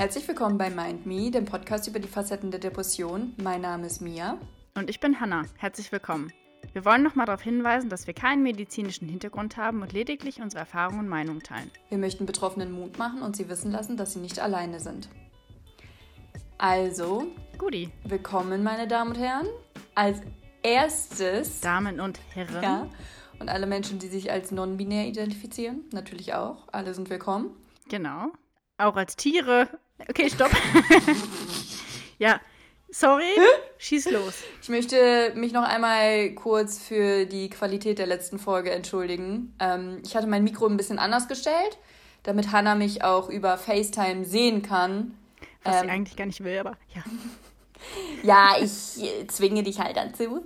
Herzlich willkommen bei Mind Me, dem Podcast über die Facetten der Depression. Mein Name ist Mia. Und ich bin Hanna. Herzlich willkommen. Wir wollen nochmal darauf hinweisen, dass wir keinen medizinischen Hintergrund haben und lediglich unsere Erfahrungen und Meinungen teilen. Wir möchten Betroffenen Mut machen und sie wissen lassen, dass sie nicht alleine sind. Also, Guti. willkommen, meine Damen und Herren. Als erstes. Damen und Herren. Ja. Und alle Menschen, die sich als non-binär identifizieren, natürlich auch. Alle sind willkommen. Genau. Auch als Tiere. Okay, stopp. ja, sorry. Schieß los. Ich möchte mich noch einmal kurz für die Qualität der letzten Folge entschuldigen. Ähm, ich hatte mein Mikro ein bisschen anders gestellt, damit Hannah mich auch über FaceTime sehen kann. Was Ähm, sie eigentlich gar nicht will, aber ja. Ja, ich zwinge dich halt dazu.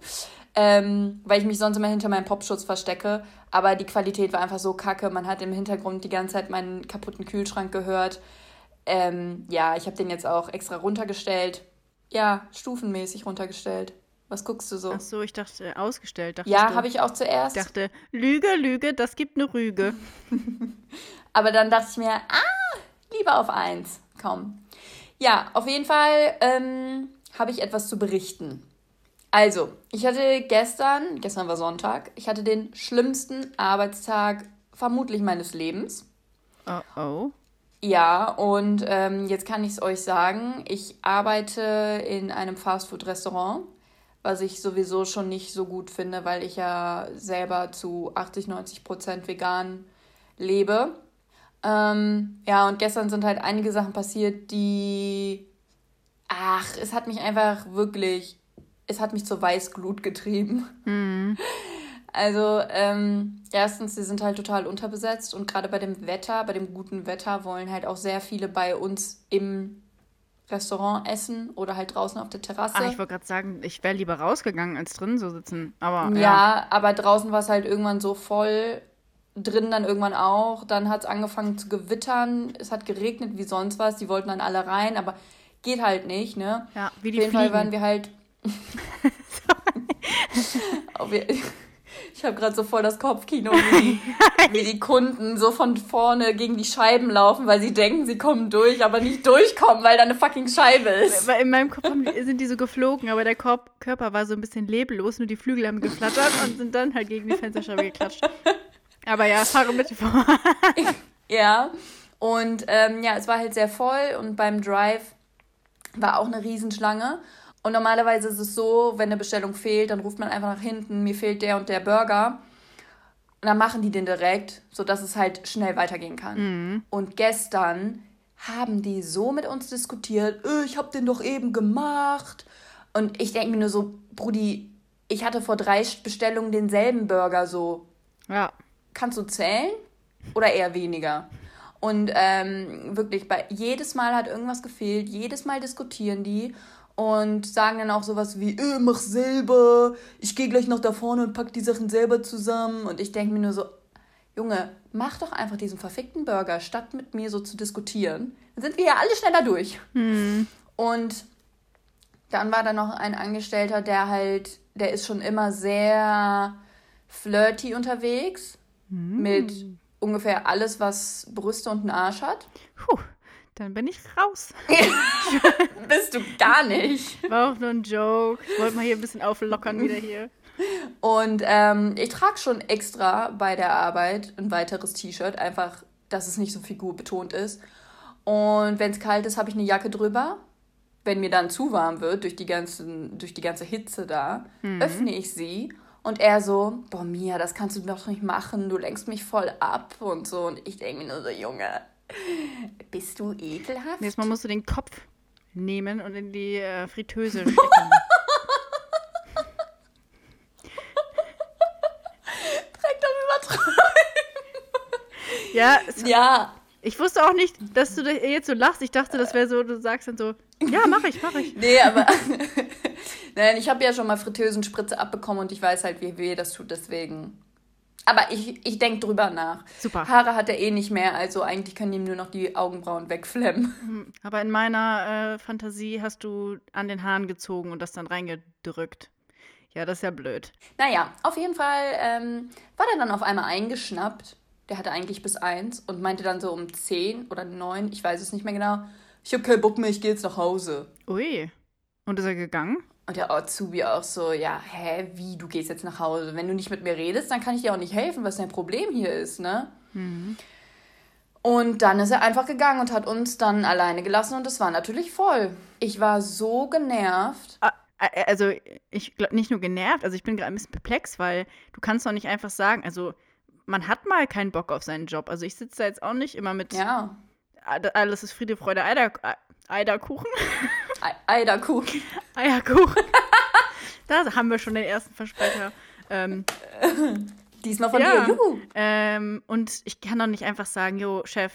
Ähm, weil ich mich sonst immer hinter meinem Popschutz verstecke. Aber die Qualität war einfach so kacke. Man hat im Hintergrund die ganze Zeit meinen kaputten Kühlschrank gehört. Ähm, ja, ich habe den jetzt auch extra runtergestellt. Ja, stufenmäßig runtergestellt. Was guckst du so? Ach so, ich dachte, ausgestellt. ja, habe ich auch zuerst. Ich dachte, Lüge, Lüge, das gibt eine Rüge. Aber dann dachte ich mir, ah, lieber auf eins. Komm. Ja, auf jeden Fall ähm, habe ich etwas zu berichten. Also, ich hatte gestern, gestern war Sonntag, ich hatte den schlimmsten Arbeitstag vermutlich meines Lebens. Oh oh. Ja, und ähm, jetzt kann ich es euch sagen, ich arbeite in einem Fastfood-Restaurant, was ich sowieso schon nicht so gut finde, weil ich ja selber zu 80, 90 Prozent vegan lebe. Ähm, ja, und gestern sind halt einige Sachen passiert, die... Ach, es hat mich einfach wirklich... Es hat mich zur Weißglut getrieben. Also, ähm, erstens, sie sind halt total unterbesetzt und gerade bei dem Wetter, bei dem guten Wetter, wollen halt auch sehr viele bei uns im Restaurant essen oder halt draußen auf der Terrasse. Ah, ich wollte gerade sagen, ich wäre lieber rausgegangen, als drin so sitzen. Aber ja, ja. aber draußen war es halt irgendwann so voll, drin dann irgendwann auch. Dann hat es angefangen zu gewittern, es hat geregnet wie sonst was, die wollten dann alle rein, aber geht halt nicht, ne? Ja, wie Auf die jeden Fall waren wir halt. Auf ich habe gerade so voll das Kopfkino, wie die, wie die Kunden so von vorne gegen die Scheiben laufen, weil sie denken, sie kommen durch, aber nicht durchkommen, weil da eine fucking Scheibe ist. In meinem Kopf sind die so geflogen, aber der Körper war so ein bisschen leblos, nur die Flügel haben geflattert und sind dann halt gegen die Fensterscheibe geklatscht. Aber ja, fahre bitte vor. Ja, und ähm, ja, es war halt sehr voll und beim Drive war auch eine Riesenschlange. Und normalerweise ist es so, wenn eine Bestellung fehlt, dann ruft man einfach nach hinten, mir fehlt der und der Burger. Und dann machen die den direkt, sodass es halt schnell weitergehen kann. Und gestern haben die so mit uns diskutiert, "Äh, ich hab den doch eben gemacht. Und ich denke mir nur so, Brudi, ich hatte vor drei Bestellungen denselben Burger so Ja. kannst du zählen oder eher weniger? Und ähm, wirklich, bei, jedes Mal hat irgendwas gefehlt, jedes Mal diskutieren die und sagen dann auch sowas wie, äh, mach selber, ich gehe gleich nach da vorne und pack die Sachen selber zusammen. Und ich denke mir nur so, Junge, mach doch einfach diesen verfickten Burger, statt mit mir so zu diskutieren. Dann sind wir ja alle schneller durch. Und dann war da noch ein Angestellter, der halt, der ist schon immer sehr flirty unterwegs mit ungefähr alles, was Brüste und einen Arsch hat. Puh, dann bin ich raus. Bist du gar nicht. War auch nur ein Joke. Ich wollte mal hier ein bisschen auflockern wieder hier. Und ähm, ich trage schon extra bei der Arbeit ein weiteres T-Shirt, einfach, dass es nicht so figurbetont ist. Und wenn es kalt ist, habe ich eine Jacke drüber. Wenn mir dann zu warm wird durch die, ganzen, durch die ganze Hitze da, öffne ich sie. Und er so, boah, Mia, das kannst du doch nicht machen, du lenkst mich voll ab und so. Und ich denke mir nur so, Junge, bist du ekelhaft? Nächstes Mal musst du den Kopf nehmen und in die äh, Fritteuse stecken. Direkt am Übertreiben. ja, es, Ja, ich wusste auch nicht, dass du jetzt so lachst. Ich dachte, das wäre so, du sagst dann so, ja, mach ich, mach ich. Nee, aber. Nein, ich habe ja schon mal Fritteusenspritze abbekommen und ich weiß halt, wie weh das tut, deswegen. Aber ich, ich denke drüber nach. Super. Haare hat er eh nicht mehr, also eigentlich können ihm nur noch die Augenbrauen wegflemmen. Aber in meiner äh, Fantasie hast du an den Haaren gezogen und das dann reingedrückt. Ja, das ist ja blöd. Naja, auf jeden Fall ähm, war der dann auf einmal eingeschnappt. Der hatte eigentlich bis eins und meinte dann so um zehn oder neun, ich weiß es nicht mehr genau, ich habe keinen Bock mehr, ich gehe jetzt nach Hause. Ui. Und ist er gegangen? Und der Azubi auch so, ja, hä, wie, du gehst jetzt nach Hause? Wenn du nicht mit mir redest, dann kann ich dir auch nicht helfen, was dein Problem hier ist, ne? Mhm. Und dann ist er einfach gegangen und hat uns dann alleine gelassen und es war natürlich voll. Ich war so genervt. Ah, äh, Also, ich glaube nicht nur genervt, also ich bin gerade ein bisschen perplex, weil du kannst doch nicht einfach sagen, also man hat mal keinen Bock auf seinen Job. Also ich sitze da jetzt auch nicht immer mit Ja, alles ist Friede, Freude, Eider, Eiderkuchen. Ei- Eiderkuchen. Eierkuchen. da haben wir schon den ersten Versprecher. Ähm, Diesmal von Ja. dir, juhu. ähm, und ich kann doch nicht einfach sagen, jo, Chef,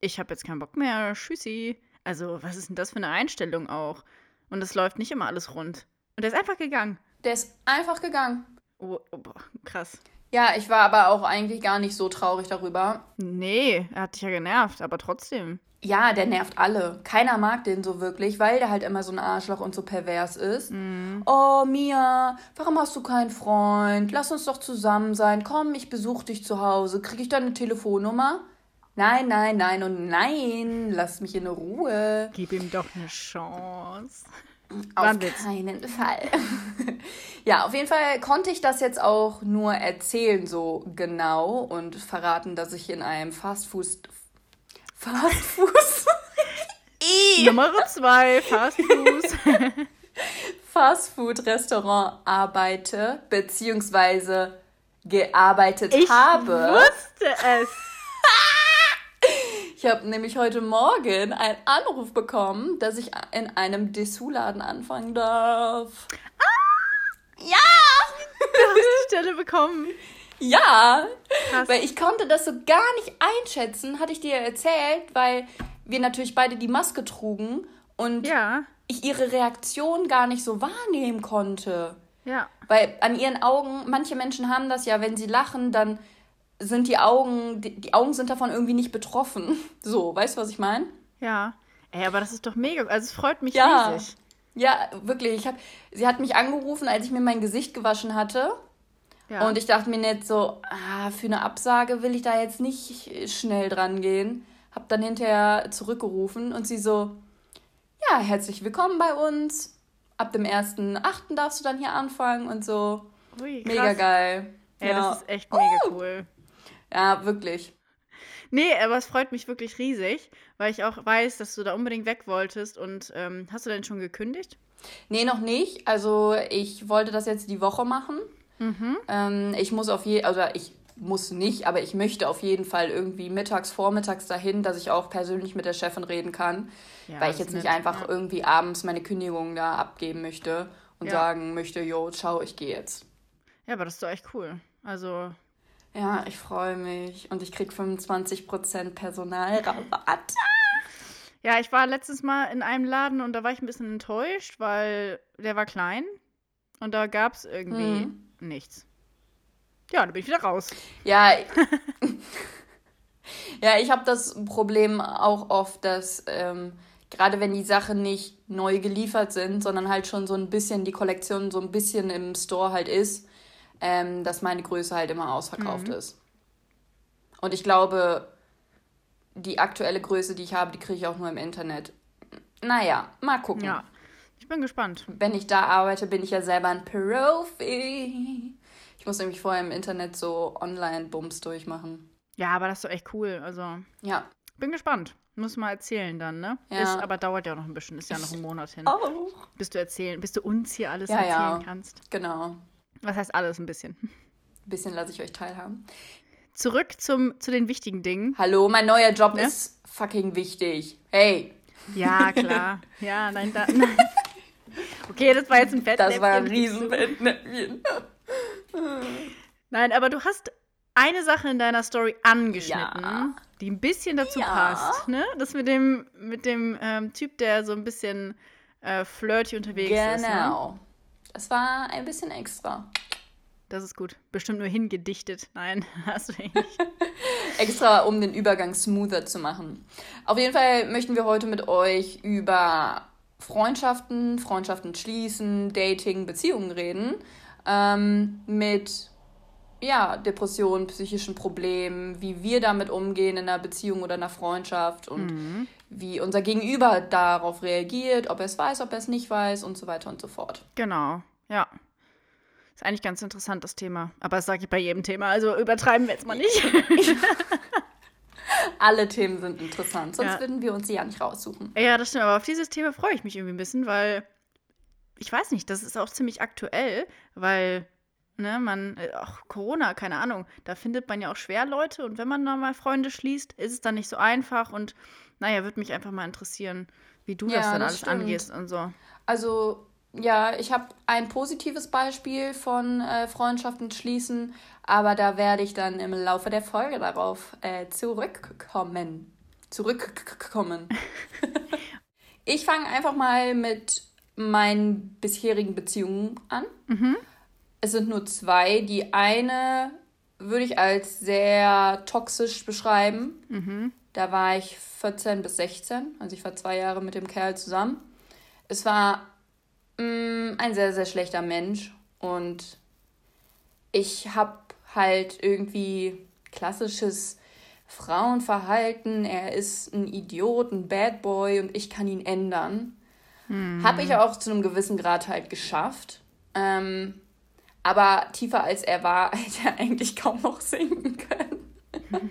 ich habe jetzt keinen Bock mehr, tschüssi. Also, was ist denn das für eine Einstellung auch? Und es läuft nicht immer alles rund. Und er ist einfach gegangen. Der ist einfach gegangen. Oh, oh, boah, krass. Ja, ich war aber auch eigentlich gar nicht so traurig darüber. Nee, er hat dich ja genervt, aber trotzdem. Ja, der nervt alle. Keiner mag den so wirklich, weil der halt immer so ein Arschloch und so pervers ist. Oh, Mia, warum hast du keinen Freund? Lass uns doch zusammen sein. Komm, ich besuche dich zu Hause. Krieg ich deine Telefonnummer? Nein, nein, nein und nein. Lass mich in Ruhe. Gib ihm doch eine Chance. Auf War keinen Fall. ja, auf jeden Fall konnte ich das jetzt auch nur erzählen, so genau und verraten, dass ich in einem Fastfood. Fastfood. Nummer zwei, Fast Food. Fastfood-Restaurant arbeite, beziehungsweise gearbeitet Ich habe. wusste es. Ich habe nämlich heute Morgen einen Anruf bekommen, dass ich in einem Dessous-Laden anfangen darf. Ja! Die Stelle bekommen. Ja! Krass. Weil ich konnte das so gar nicht einschätzen, hatte ich dir erzählt, weil wir natürlich beide die Maske trugen und Ja, ich ihre Reaktion gar nicht so wahrnehmen konnte. ja. Weil an ihren Augen, manche Menschen haben das ja, wenn sie lachen, dann sind die Augen, die, die Augen sind davon irgendwie nicht betroffen. So, weißt du, was ich meine? Ja. Ey, aber das ist doch mega. Also es freut mich Ja. riesig. Ja, wirklich. Ich hab, sie hat mich angerufen, als ich mir mein Gesicht gewaschen hatte. Ja. Und ich dachte mir nicht so, ah, für eine Absage will ich da jetzt nicht schnell dran gehen. Hab dann hinterher zurückgerufen und sie so, ja, herzlich willkommen bei uns. Ab dem 1.8. darfst du dann hier anfangen und so. Ui. Mega geil. Ey, ja. das ist echt mega cool. Ja, wirklich. Nee, aber es freut mich wirklich riesig, weil ich auch weiß, dass du da unbedingt weg wolltest. Und ähm, hast du denn schon gekündigt? Nee, noch nicht. Also ich wollte das jetzt die Woche machen. Ähm, ich muss auf jeden also ich muss nicht, aber ich möchte auf jeden Fall irgendwie mittags, vormittags dahin, dass ich auch persönlich mit der Chefin reden kann. Ja, weil ich jetzt nicht einfach ja. irgendwie abends meine Kündigung da abgeben möchte und Ja. sagen möchte, jo, ciao, ich gehe jetzt. Ja, aber das ist doch echt cool. Also, Ja, ich freue mich. Und ich krieg 25% Personalrabatt. ja, ich war letztes Mal in einem Laden und da war ich ein bisschen enttäuscht, weil der war klein und da gab es irgendwie Hm. nichts. Ja, da bin ich wieder raus. Ja, ja ich habe das Problem auch oft, dass ähm, gerade wenn die Sachen nicht neu geliefert sind, sondern halt schon so ein bisschen die Kollektion so ein bisschen im Store halt ist, ähm, dass meine Größe halt immer ausverkauft ist. Und ich glaube, die aktuelle Größe, die ich habe, die kriege ich auch nur im Internet. Naja, mal gucken. Ja, ich bin gespannt. Wenn ich da arbeite, bin ich ja selber ein Profi. Ich muss nämlich vorher im Internet so Online-Bums durchmachen. Ja, aber das ist doch echt cool. Also, Ja. bin gespannt. Muss mal erzählen dann, ne? Ja. Ist, aber dauert ja noch ein bisschen. Ist ja noch ein Monat hin. Auch. Bis du erzählen, bis du uns hier alles Ja, erzählen ja. kannst. Genau. Was heißt alles ein bisschen? Ein bisschen lasse ich euch teilhaben. Zurück zum, zu den wichtigen Dingen. Hallo, mein neuer Job Ne? ist fucking wichtig. Hey, Ja, klar. ja, nein, da, nein. Okay, das war jetzt ein Fettnäpfchen. das war ein Riesenfettnäpfchen. Nein, aber du hast eine Sache in deiner Story angeschnitten, Ja. die ein bisschen dazu Ja. passt. Ne? Das mit dem, mit dem ähm, Typ, der so ein bisschen äh, flirty unterwegs ist. Ne? Das war ein bisschen extra. Das ist gut. Bestimmt nur hingedichtet. Nein, hast du eh nicht. Extra, um den Übergang smoother zu machen. Auf jeden Fall möchten wir heute mit euch über Freundschaften, Freundschaften schließen, Dating, Beziehungen reden. Ähm, mit ja, Depressionen, psychischen Problemen, wie wir damit umgehen in einer Beziehung oder einer Freundschaft und mhm. Wie unser Gegenüber darauf reagiert, ob er es weiß, ob er es nicht weiß und so weiter und so fort. Genau, ja. Ist eigentlich ganz interessant, das Thema. Aber das sage ich bei jedem Thema, also übertreiben wir jetzt mal nicht. Alle Themen sind interessant, sonst ja. würden wir uns sie ja nicht raussuchen. Ja, das stimmt, aber auf dieses Thema freue ich mich irgendwie ein bisschen, weil ich weiß nicht, das ist auch ziemlich aktuell, weil Ne, man, auch äh, Corona, keine Ahnung, da findet man ja auch schwer Leute und wenn man da mal Freunde schließt, ist es dann nicht so einfach und naja, würde mich einfach mal interessieren, wie du ja, das dann das alles stimmt. angehst und so. Also, ja, ich habe ein positives Beispiel von äh, Freundschaften schließen, aber da werde ich dann im Laufe der Folge darauf äh, zurückkommen. Zurückkommen. ich fange einfach mal mit meinen bisherigen Beziehungen an. Mhm. Es sind nur zwei. Die eine würde ich als sehr toxisch beschreiben. Mhm. Da war ich 14 bis 16, also ich war zwei Jahre mit dem Kerl zusammen. Es war mh, mm, ein sehr, sehr schlechter Mensch und ich habe halt irgendwie klassisches Frauenverhalten. Er ist ein Idiot, ein Bad Boy und ich kann ihn ändern. Mhm. Habe ich auch zu einem gewissen Grad halt geschafft. Ähm, aber tiefer als er war, hätte er eigentlich kaum noch singen können.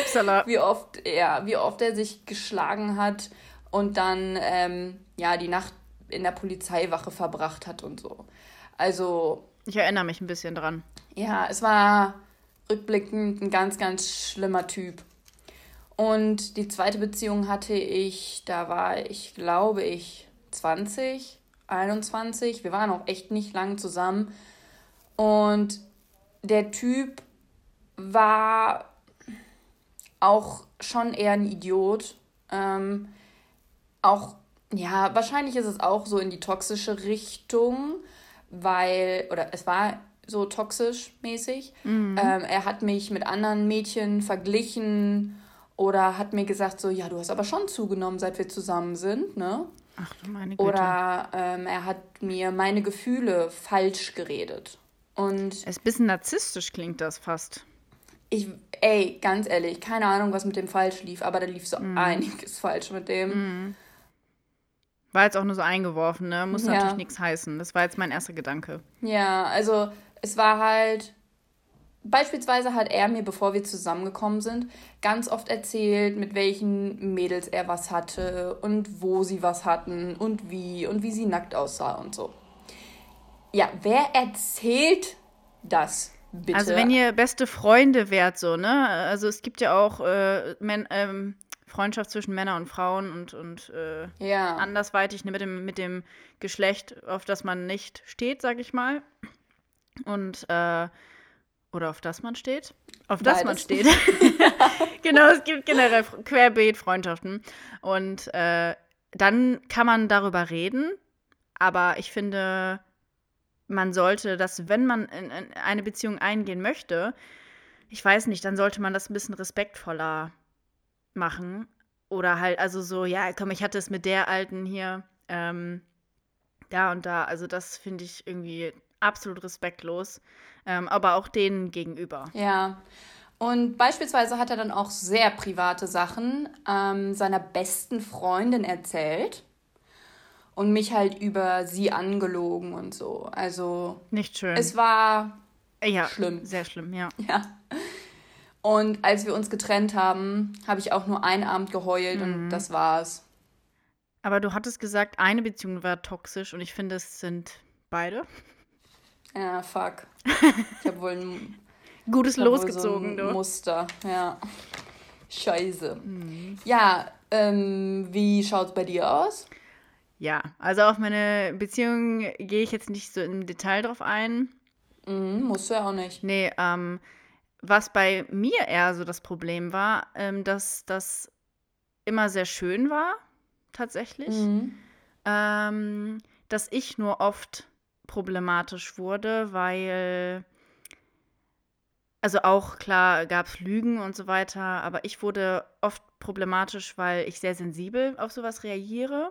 Upsala. Wie oft, ja, wie oft er sich geschlagen hat und dann ähm, ja die Nacht in der Polizeiwache verbracht hat und so. Also. Ich erinnere mich ein bisschen dran. Ja, es war rückblickend ein ganz, ganz schlimmer Typ. Und die zweite Beziehung hatte ich, da war ich, glaube ich, 20 21. Wir waren auch echt nicht lang zusammen. Und der Typ war auch schon eher ein Idiot. Ähm, auch, ja, wahrscheinlich ist es auch so in die toxische Richtung, weil, oder es war so toxisch mäßig. Mhm. Ähm, er hat mich mit anderen Mädchen verglichen oder hat mir gesagt, so, ja, du hast aber schon zugenommen, seit wir zusammen sind, ne? Ach du meine Güte. Oder ähm, er hat mir meine Gefühle falsch geredet. Und es ist ein bisschen narzisstisch klingt das fast. Ich, ey, ganz ehrlich, keine Ahnung, was mit dem falsch lief, aber da lief so mm. einiges falsch mit dem. Mm. War jetzt auch nur so eingeworfen, ne? Muss ja. natürlich nichts heißen. Das war jetzt mein erster Gedanke. Ja, also es war halt. Beispielsweise hat er mir, bevor wir zusammengekommen sind, ganz oft erzählt, mit welchen Mädels er was hatte und wo sie was hatten und wie und wie sie nackt aussah und so. Ja, wer erzählt das? Bitte. Also wenn ihr beste Freunde wärt, so, ne? Also es gibt ja auch äh, Men ähm, Freundschaft zwischen Männern und Frauen und, und äh, ja. andersweitig ne, mit, dem, mit dem Geschlecht, auf das man nicht steht, sag ich mal. Und äh, oder auf das man steht? Auf Beides. das man steht. genau, es gibt generell querbeet Freundschaften. Und äh, dann kann man darüber reden. Aber ich finde, man sollte das, wenn man in, in eine Beziehung eingehen möchte, ich weiß nicht, dann sollte man das ein bisschen respektvoller machen. Oder halt, also so, ja, komm, ich hatte es mit der Alten hier, ähm, da und da. Also das finde ich irgendwie absolut respektlos. Ähm, aber auch denen gegenüber. Ja. Und beispielsweise hat er dann auch sehr private Sachen ähm, seiner besten Freundin erzählt und mich halt über sie angelogen und so. Also. Nicht schön. Es war ja, schlimm. Sehr schlimm, ja. Ja. Und als wir uns getrennt haben, habe ich auch nur einen Abend geheult mhm. und das war's. Aber du hattest gesagt, eine Beziehung war toxisch und ich finde, es sind beide. Ja, fuck. Ich habe wohl ein gutes losgezogen, so ein Muster, ja. Scheiße. Mhm. Ja, ähm, wie schaut's bei dir aus? Ja, also auf meine Beziehung gehe ich jetzt nicht so im Detail drauf ein. Mhm, musst du ja auch nicht. Nee, ähm, was bei mir eher so das Problem war, ähm, dass das immer sehr schön war, tatsächlich. Mhm. Ähm, dass ich nur oft problematisch wurde, weil, also auch klar gab es Lügen und so weiter, aber ich wurde oft problematisch, weil ich sehr sensibel auf sowas reagiere.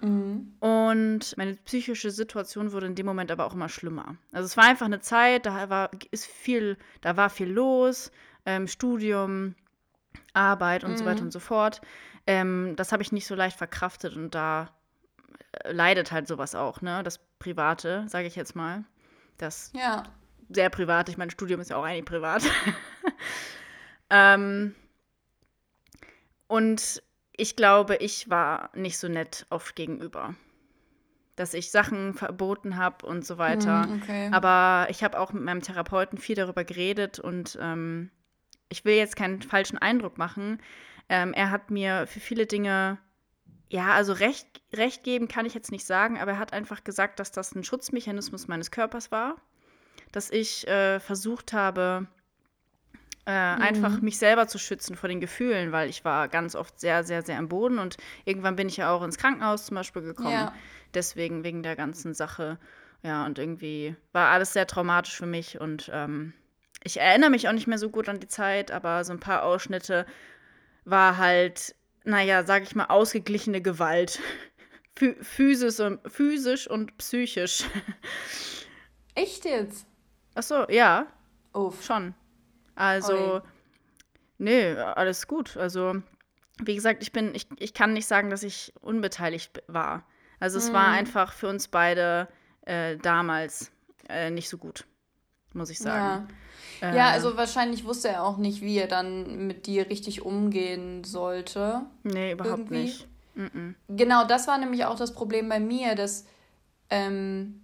Mhm. Und meine psychische Situation wurde in dem Moment aber auch immer schlimmer. Also es war einfach eine Zeit, da war, ist viel, da war viel los, ähm, Studium, Arbeit und mhm. so weiter mhm. und so fort. Ähm, das habe ich nicht so leicht verkraftet und da äh, leidet halt sowas auch, ne? Das Private, sage ich jetzt mal. Das ja. sehr privat. Ich mein Studium ist ja auch eigentlich privat. ähm, und ich glaube, ich war nicht so nett oft gegenüber. Dass ich Sachen verboten habe und so weiter. Mm, okay. Aber ich habe auch mit meinem Therapeuten viel darüber geredet und ähm, ich will jetzt keinen falschen Eindruck machen. Ähm, er hat mir für viele Dinge, ja, also recht, recht geben kann ich jetzt nicht sagen, aber er hat einfach gesagt, dass das ein Schutzmechanismus meines Körpers war. Dass ich äh, versucht habe, äh, mhm. einfach mich selber zu schützen vor den Gefühlen, weil ich war ganz oft sehr, sehr, sehr am Boden und irgendwann bin ich ja auch ins Krankenhaus zum Beispiel gekommen. Ja. Deswegen wegen der ganzen Sache. Ja, und irgendwie war alles sehr traumatisch für mich und ähm, ich erinnere mich auch nicht mehr so gut an die Zeit, aber so ein paar Ausschnitte war halt, naja, sag ich mal, ausgeglichene Gewalt. Physisch und, physisch und psychisch. Echt jetzt? Ach so, ja. Uff. Schon. Also, Oi. nee, alles gut. Also, wie gesagt, ich bin, ich, ich kann nicht sagen, dass ich unbeteiligt war. Also es mm. war mhm. einfach für uns beide äh, damals äh, nicht so gut, muss ich sagen. Ja. Äh, ja, also wahrscheinlich wusste er auch nicht, wie er dann mit dir richtig umgehen sollte. Nee, überhaupt irgendwie. nicht. Mm -mm. Genau, das war nämlich auch das Problem bei mir, dass ähm,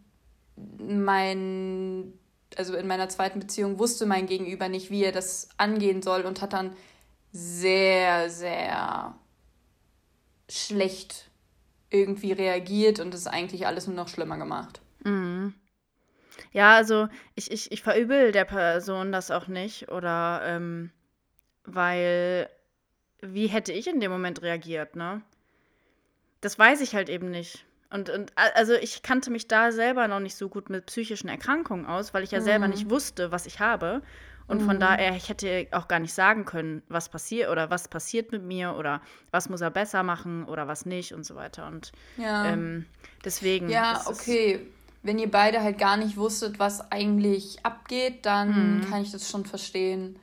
mein also in meiner zweiten Beziehung, wusste mein Gegenüber nicht, wie er das angehen soll und hat dann sehr, sehr schlecht irgendwie reagiert und es eigentlich alles nur noch schlimmer gemacht. Mhm. Ja, also ich, ich, ich verübel der Person das auch nicht oder ähm, weil wie hätte ich in dem Moment reagiert, ne? Das weiß ich halt eben nicht. Und, und also ich kannte mich da selber noch nicht so gut mit psychischen Erkrankungen aus, weil ich ja mhm. selber nicht wusste, was ich habe. Und mhm. von daher, ich hätte auch gar nicht sagen können, was passiert oder was passiert mit mir oder was muss er besser machen oder was nicht und so weiter. Und ja. ähm, deswegen. Ja, okay. Wenn ihr beide halt gar nicht wusstet, was eigentlich abgeht, dann mhm. kann ich das schon verstehen.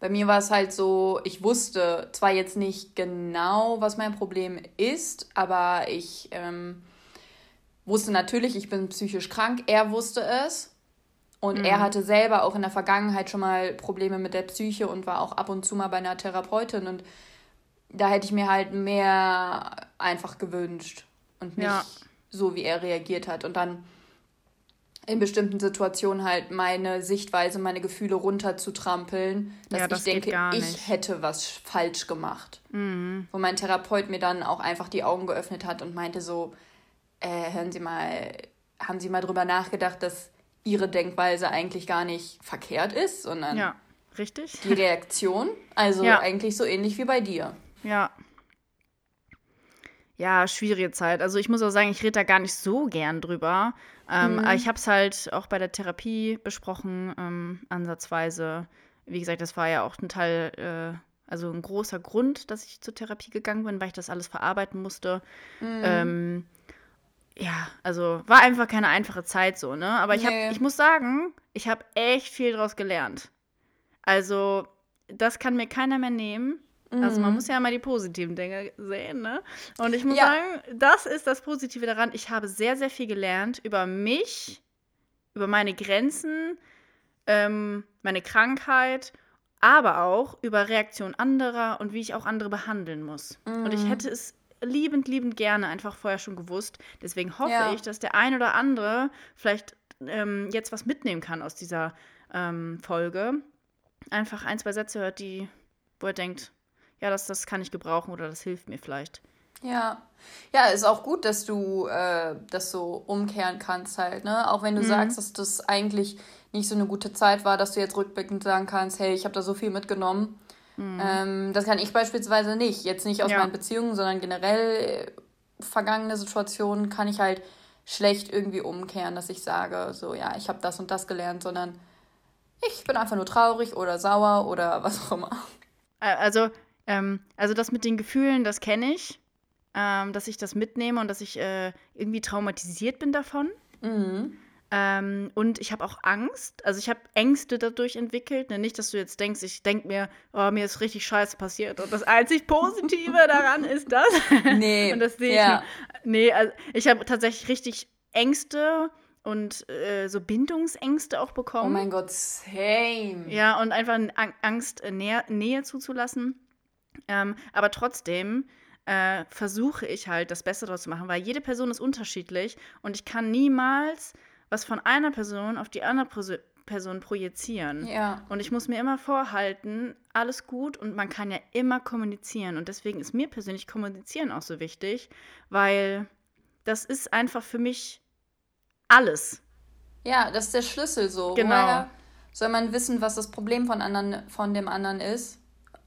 Bei mir war es halt so, ich wusste zwar jetzt nicht genau, was mein Problem ist, aber ich ähm, wusste natürlich, ich bin psychisch krank. Er wusste es. Und mhm. er hatte selber auch in der Vergangenheit schon mal Probleme mit der Psyche und war auch ab und zu mal bei einer Therapeutin. Und da hätte ich mir halt mehr einfach gewünscht und nicht ja. so, wie er reagiert hat. Und dann in bestimmten Situationen halt meine Sichtweise, meine Gefühle runterzutrampeln, dass ja, das ich denke, ich hätte was falsch gemacht. Mhm. Wo mein Therapeut mir dann auch einfach die Augen geöffnet hat und meinte so, äh, hören Sie mal, haben Sie mal drüber nachgedacht, dass Ihre Denkweise eigentlich gar nicht verkehrt ist, sondern ja, richtig. die Reaktion, also ja. eigentlich so ähnlich wie bei dir. Ja. Ja, schwierige Zeit. Also ich muss auch sagen, ich rede da gar nicht so gern drüber. Ähm, mhm. Aber ich habe es halt auch bei der Therapie besprochen, ähm, ansatzweise. Wie gesagt, das war ja auch ein Teil, äh, also ein großer Grund, dass ich zur Therapie gegangen bin, weil ich das alles verarbeiten musste. Mhm. Ähm, ja, also war einfach keine einfache Zeit so, ne? Aber ich, hab, nee. ich muss sagen, ich habe echt viel draus gelernt. Also, das kann mir keiner mehr nehmen. Mhm. Also, man mhm. muss ja mal die positiven Dinge sehen, ne? Und ich muss ja. sagen, das ist das Positive daran. Ich habe sehr, sehr viel gelernt über mich, über meine Grenzen, ähm, meine Krankheit, aber auch über Reaktionen anderer und wie ich auch andere behandeln muss. Mhm. Und ich mhm. hätte es liebend, liebend gerne einfach vorher schon gewusst. Deswegen hoffe ja. ich, dass der ein oder andere vielleicht ähm, jetzt was mitnehmen kann aus dieser ähm, Folge. Einfach ein, zwei Sätze hört, die, wo er denkt, ja, das, das kann ich gebrauchen oder das hilft mir vielleicht. Ja. Ja, ist auch gut, dass du äh, das so umkehren kannst halt, ne? Auch wenn du mhm. sagst, dass das eigentlich nicht so eine gute Zeit war, dass du jetzt rückblickend sagen kannst, hey, ich habe da so viel mitgenommen. Mhm. Ähm, das kann ich beispielsweise nicht. Jetzt nicht aus ja. meinen Beziehungen, sondern generell äh, vergangene Situationen kann ich halt schlecht irgendwie umkehren, dass ich sage, so ja, ich habe das und das gelernt, sondern ich bin einfach nur traurig oder sauer oder was auch immer. Also, ähm, also das mit den Gefühlen, das kenne ich. ähm, dass ich das mitnehme und dass ich äh, irgendwie traumatisiert bin davon. Mhm. Ähm, und ich habe auch Angst. Also ich habe Ängste dadurch entwickelt. Ne? Nicht, dass du jetzt denkst, ich denke mir, oh, mir ist richtig scheiße passiert. Und das einzig Positive daran ist das. Nee. und das sehe ja. ich. Nee, also ich habe tatsächlich richtig Ängste und äh, so Bindungsängste auch bekommen. Oh mein Gott, same. Ja, und einfach Angst, äh, Nähe, Nähe zuzulassen. Ähm, aber trotzdem äh, versuche ich halt, das Beste daraus zu machen, weil jede Person ist unterschiedlich und ich kann niemals was von einer Person auf die andere Person projizieren. Ja. Und ich muss mir immer vorhalten, alles gut und man kann ja immer kommunizieren. Und deswegen ist mir persönlich Kommunizieren auch so wichtig, weil das ist einfach für mich alles. Ja, das ist der Schlüssel so. Genau. Woher soll man wissen, was das Problem von, anderen, von dem anderen ist,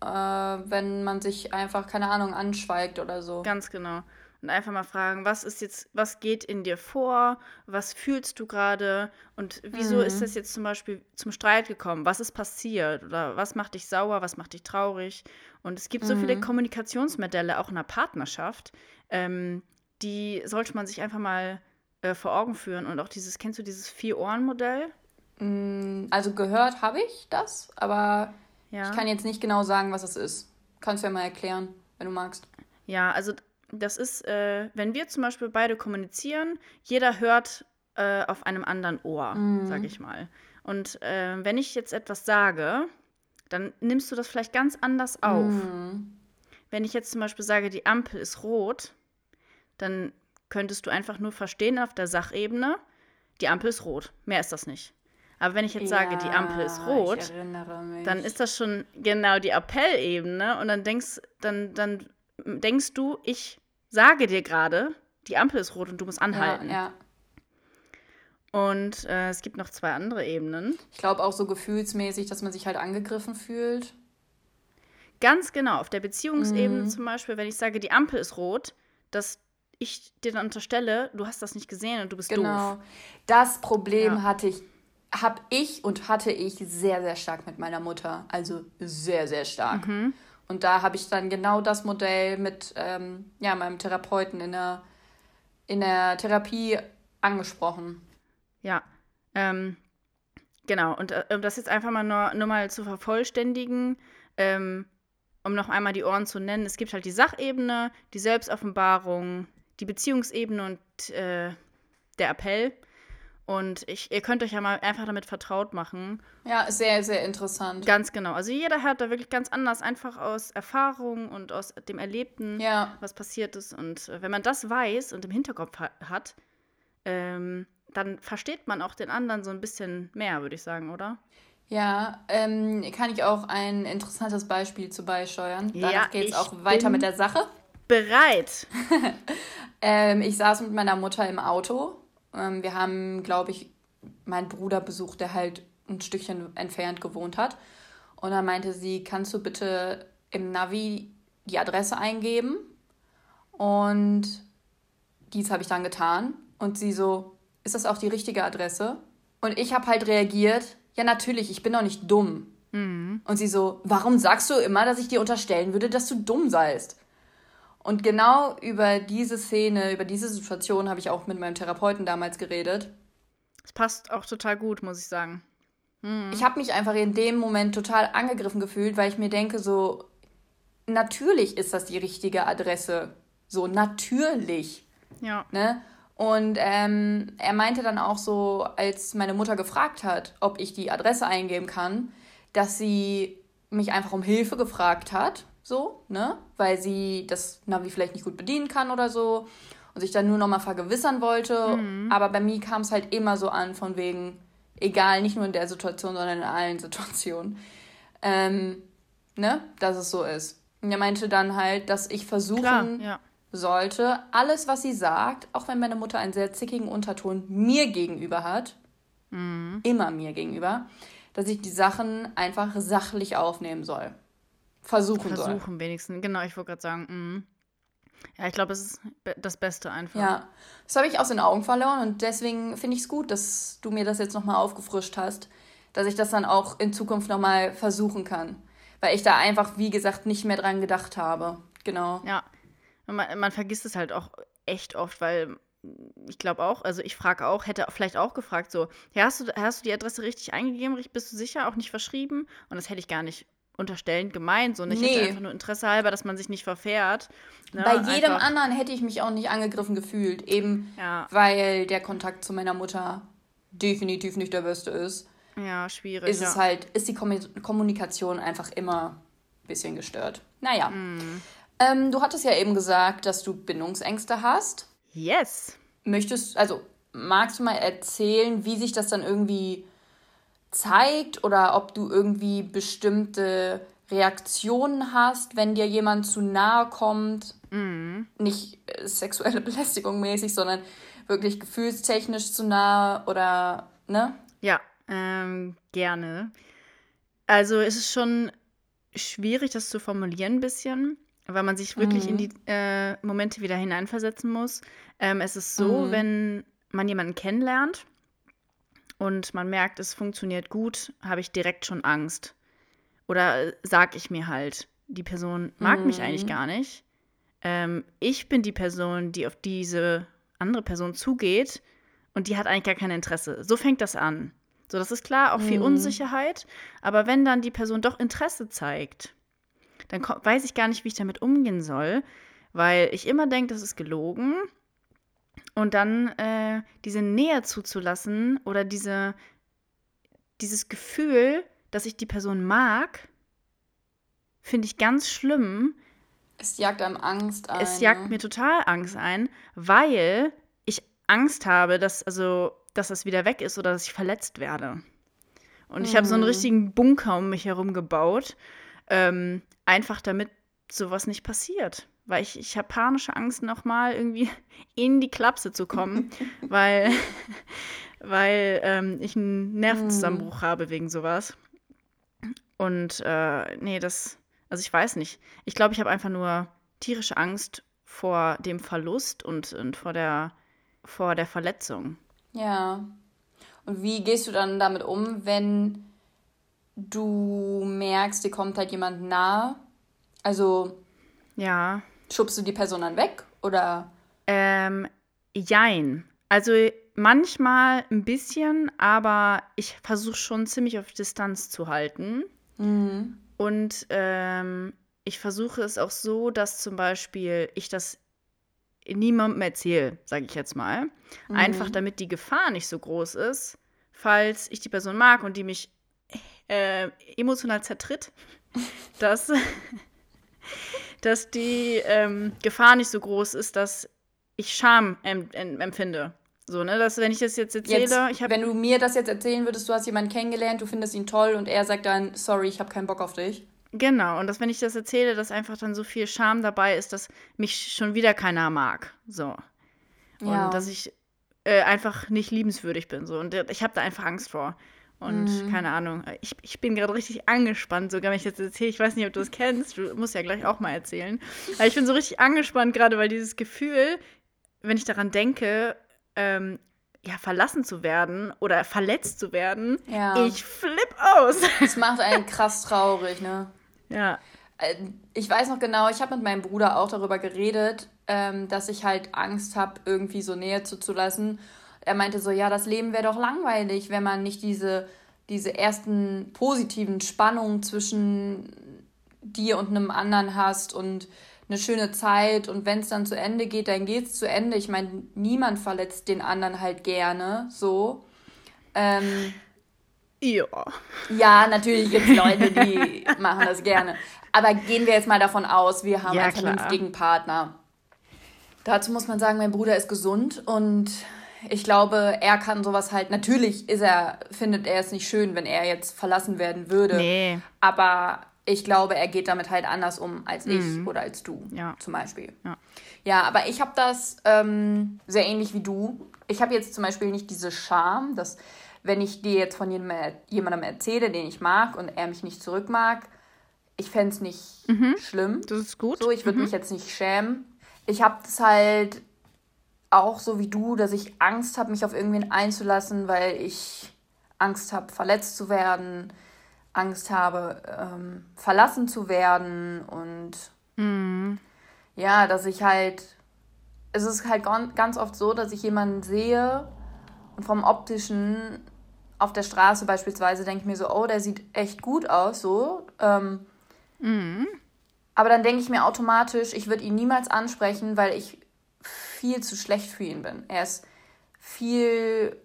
äh, wenn man sich einfach, keine Ahnung, anschweigt oder so. Ganz genau. Und einfach mal fragen, was ist jetzt, was geht in dir vor, was fühlst du gerade und wieso mhm. ist das jetzt zum Beispiel zum Streit gekommen? Was ist passiert? Oder was macht dich sauer, was macht dich traurig? Und es gibt so viele mhm. Kommunikationsmodelle, auch in der Partnerschaft, ähm, die sollte man sich einfach mal äh, vor Augen führen. Und auch dieses, kennst du dieses Vier-Ohren-Modell? Mm, also gehört habe ich das, aber ja. ich kann jetzt nicht genau sagen, was es ist. Kannst du ja mal erklären, wenn du magst. Ja, also das ist, äh, wenn wir zum Beispiel beide kommunizieren, jeder hört äh, auf einem anderen Ohr, mhm. sage ich mal. Und äh, wenn ich jetzt etwas sage, dann nimmst du das vielleicht ganz anders auf. Mhm. Wenn ich jetzt zum Beispiel sage, die Ampel ist rot, dann könntest du einfach nur verstehen auf der Sachebene, die Ampel ist rot. Mehr ist das nicht. Aber wenn ich jetzt sage, die Ampel ist rot, dann ist das schon genau die Appellebene und dann denkst, dann, dann denkst du, ich sage dir gerade, die Ampel ist rot und du musst anhalten. Ja, ja. Und äh, es gibt noch zwei andere Ebenen. Ich glaube auch so gefühlsmäßig, dass man sich halt angegriffen fühlt. Ganz genau. Auf der Beziehungsebene mhm. zum Beispiel, wenn ich sage, die Ampel ist rot, dass ich dir dann unterstelle, du hast das nicht gesehen und du bist genau. doof. Das Problem ja. hatte ich, habe ich und hatte ich sehr, sehr stark mit meiner Mutter. Also sehr, sehr stark. Mhm. Und da habe ich dann genau das Modell mit ähm, ja, meinem Therapeuten in der, in der Therapie angesprochen. Ja, ähm, genau. Und äh, um das jetzt einfach mal nur, nur mal zu vervollständigen, ähm, um noch einmal die Ohren zu nennen, es gibt halt die Sachebene, die Selbstoffenbarung, die Beziehungsebene und äh, der Appell. Und ich, ihr könnt euch ja mal einfach damit vertraut machen. Ja, sehr, sehr interessant. Ganz genau. Also jeder hört da wirklich ganz anders, einfach aus Erfahrung und aus dem Erlebten, ja. was passiert ist. Und äh, wenn man das weiß und im Hinterkopf ha hat, ähm, dann versteht man auch den anderen so ein bisschen mehr, würde ich sagen, oder? Ja, ähm, kann ich auch ein interessantes Beispiel zu beisteuern. Danach ja, geht es auch weiter mit der Sache. Bereit. Ähm, ich saß mit meiner Mutter im Auto. Ähm, wir haben, glaube ich, meinen Bruder besucht, der halt ein Stückchen entfernt gewohnt hat. Und dann meinte sie, kannst du bitte im Navi die Adresse eingeben? Und dies habe ich dann getan. Und sie so, ist das auch die richtige Adresse? Und ich habe halt reagiert, ja natürlich, ich bin doch nicht dumm. Mhm. Und sie so, warum sagst du immer, dass ich dir unterstellen würde, dass du dumm seist? Und genau über diese Szene, über diese Situation habe ich auch mit meinem Therapeuten damals geredet. Es passt auch total gut, muss ich sagen. Mhm. Ich habe mich einfach in dem Moment total angegriffen gefühlt, weil ich mir denke, so, natürlich ist das die richtige Adresse. So, natürlich. Ja. Ne? Und ähm, er meinte dann auch so, als meine Mutter gefragt hat, ob ich die Adresse eingeben kann, dass sie mich einfach um Hilfe gefragt hat so, ne? Weil sie das Navi vielleicht nicht gut bedienen kann oder so und sich dann nur nochmal vergewissern wollte. Mhm. Aber bei mir kam es halt immer so an, von wegen, egal, nicht nur in der Situation, sondern in allen Situationen, ähm, ne? Dass es so ist. Und er meinte dann halt, dass ich versuchen Klar, ja. sollte, alles, was sie sagt, auch wenn meine Mutter einen sehr zickigen Unterton mir gegenüber hat, mhm. immer mir gegenüber, dass ich die Sachen einfach sachlich aufnehmen soll versuchen, versuchen soll. Versuchen wenigstens, genau, ich wollte gerade sagen, mh. Ja, ich glaube, es ist das Beste einfach. Ja, das habe ich aus den Augen verloren und deswegen finde ich es gut, dass du mir das jetzt nochmal aufgefrischt hast, dass ich das dann auch in Zukunft nochmal versuchen kann. Weil ich da einfach, wie gesagt, nicht mehr dran gedacht habe. Genau. Ja. man, man vergisst es halt auch echt oft, weil ich glaube auch, also ich frage auch, hätte vielleicht auch gefragt, so, ja, hast du, hast du die Adresse richtig eingegeben, bist du sicher, auch nicht verschrieben? Und das hätte ich gar nicht unterstellend gemeint, so. Und ich nee. hätte einfach nur Interesse halber, dass man sich nicht verfährt. Ne? Bei jedem einfach. anderen hätte ich mich auch nicht angegriffen gefühlt, eben ja. weil der Kontakt zu meiner Mutter definitiv nicht der beste ist. Ja, schwierig. Ist ja. es halt, ist die Kommunikation einfach immer ein bisschen gestört. Naja. Mm. Ähm, du hattest ja eben gesagt, dass du Bindungsängste hast. Yes. Möchtest, also magst du mal erzählen, wie sich das dann irgendwie zeigt oder ob du irgendwie bestimmte Reaktionen hast, wenn dir jemand zu nahe kommt? Mm. Nicht äh, sexuelle Belästigung mäßig, sondern wirklich gefühlstechnisch zu nahe oder, ne? Ja, ähm, gerne. Also es ist schon schwierig, das zu formulieren ein bisschen weil man sich wirklich mhm. in die äh, Momente wieder hineinversetzen muss. Ähm, es ist so, mhm. wenn man jemanden kennenlernt und man merkt, es funktioniert gut, habe ich direkt schon Angst. Oder äh, sag ich mir halt, die Person mag mhm. mich eigentlich gar nicht. Ähm, ich bin die Person, die auf diese andere Person zugeht und die hat eigentlich gar kein Interesse. So fängt das an. So, das ist klar, auch viel mhm. Unsicherheit. Aber wenn dann die Person doch Interesse zeigt, dann weiß ich gar nicht, wie ich damit umgehen soll, weil ich immer denke, das ist gelogen. Und dann äh, diese Nähe zuzulassen oder diese, dieses Gefühl, dass ich die Person mag, finde ich ganz schlimm. Es jagt einem Angst ein. Es jagt mir total Angst ein, weil ich Angst habe, dass, also, dass das wieder weg ist oder dass ich verletzt werde. Und ich habe so einen mhm. richtigen Bunker um mich herum gebaut. Ähm, einfach damit sowas nicht passiert. Weil ich, ich habe panische Angst, nochmal irgendwie in die Klapse zu kommen, weil, weil ähm, ich einen Nervenzusammenbruch mm. habe wegen sowas. Und äh, nee, das, also ich weiß nicht. Ich glaube, ich habe einfach nur tierische Angst vor dem Verlust und, und vor, der, vor der Verletzung. Ja. Und wie gehst du dann damit um, wenn du merkst, dir kommt halt jemand nah. Also. Ja. Schubst du die Person dann weg oder? Ähm, jein. Also manchmal ein bisschen, aber ich versuche schon ziemlich auf Distanz zu halten. Mhm. Und ähm, ich versuche es auch so, dass zum Beispiel ich das niemandem erzähle, sage ich jetzt mal. Mhm. Einfach damit die Gefahr nicht so groß ist, falls ich die Person mag und die mich äh, emotional zertritt, dass, dass die ähm, Gefahr nicht so groß ist, dass ich Scham em em empfinde. So, ne, dass wenn ich das jetzt erzähle, jetzt, ich Wenn du mir das jetzt erzählen würdest, du hast jemanden kennengelernt, du findest ihn toll und er sagt dann, sorry, ich habe keinen Bock auf dich. Genau, und dass wenn ich das erzähle, dass einfach dann so viel Scham dabei ist, dass mich schon wieder keiner mag. So. Und ja. dass ich äh, einfach nicht liebenswürdig bin. So. Und ich habe da einfach Angst vor. Und mhm. keine Ahnung, ich, ich bin gerade richtig angespannt, sogar wenn ich jetzt erzähle. Ich weiß nicht, ob du das kennst. Du musst ja gleich auch mal erzählen. Aber ich bin so richtig angespannt, gerade weil dieses Gefühl, wenn ich daran denke, ähm, ja, verlassen zu werden oder verletzt zu werden, ja. ich flipp aus. Das macht einen krass traurig, ne? Ja. Äh, ich weiß noch genau, ich habe mit meinem Bruder auch darüber geredet, ähm, dass ich halt Angst habe, irgendwie so Nähe zuzulassen er meinte so, ja, das Leben wäre doch langweilig, wenn man nicht diese, diese ersten positiven Spannungen zwischen dir und einem anderen hast und eine schöne Zeit und wenn es dann zu Ende geht, dann geht es zu Ende. Ich meine, niemand verletzt den anderen halt gerne, so. Ähm, ja. Ja, natürlich gibt es Leute, die machen das gerne. Aber gehen wir jetzt mal davon aus, wir haben ja, einen vernünftigen Partner. Dazu muss man sagen, mein Bruder ist gesund und ich glaube, er kann sowas halt. Natürlich ist er, findet er es nicht schön, wenn er jetzt verlassen werden würde. Nee. Aber ich glaube, er geht damit halt anders um als mhm. ich oder als du ja. zum Beispiel. Ja, ja aber ich habe das ähm, sehr ähnlich wie du. Ich habe jetzt zum Beispiel nicht diese Scham, dass wenn ich dir jetzt von jemandem erzähle, den ich mag und er mich nicht zurückmag, ich fände es nicht mhm. schlimm. Das ist gut. So, ich würde mhm. mich jetzt nicht schämen. Ich habe das halt auch so wie du, dass ich Angst habe, mich auf irgendwen einzulassen, weil ich Angst habe, verletzt zu werden, Angst habe, ähm, verlassen zu werden und mm. ja, dass ich halt, es ist halt ganz oft so, dass ich jemanden sehe und vom optischen auf der Straße beispielsweise denke ich mir so, oh, der sieht echt gut aus, so. Ähm, mhm. Aber dann denke ich mir automatisch, ich würde ihn niemals ansprechen, weil ich viel zu schlecht für ihn bin. Er ist viel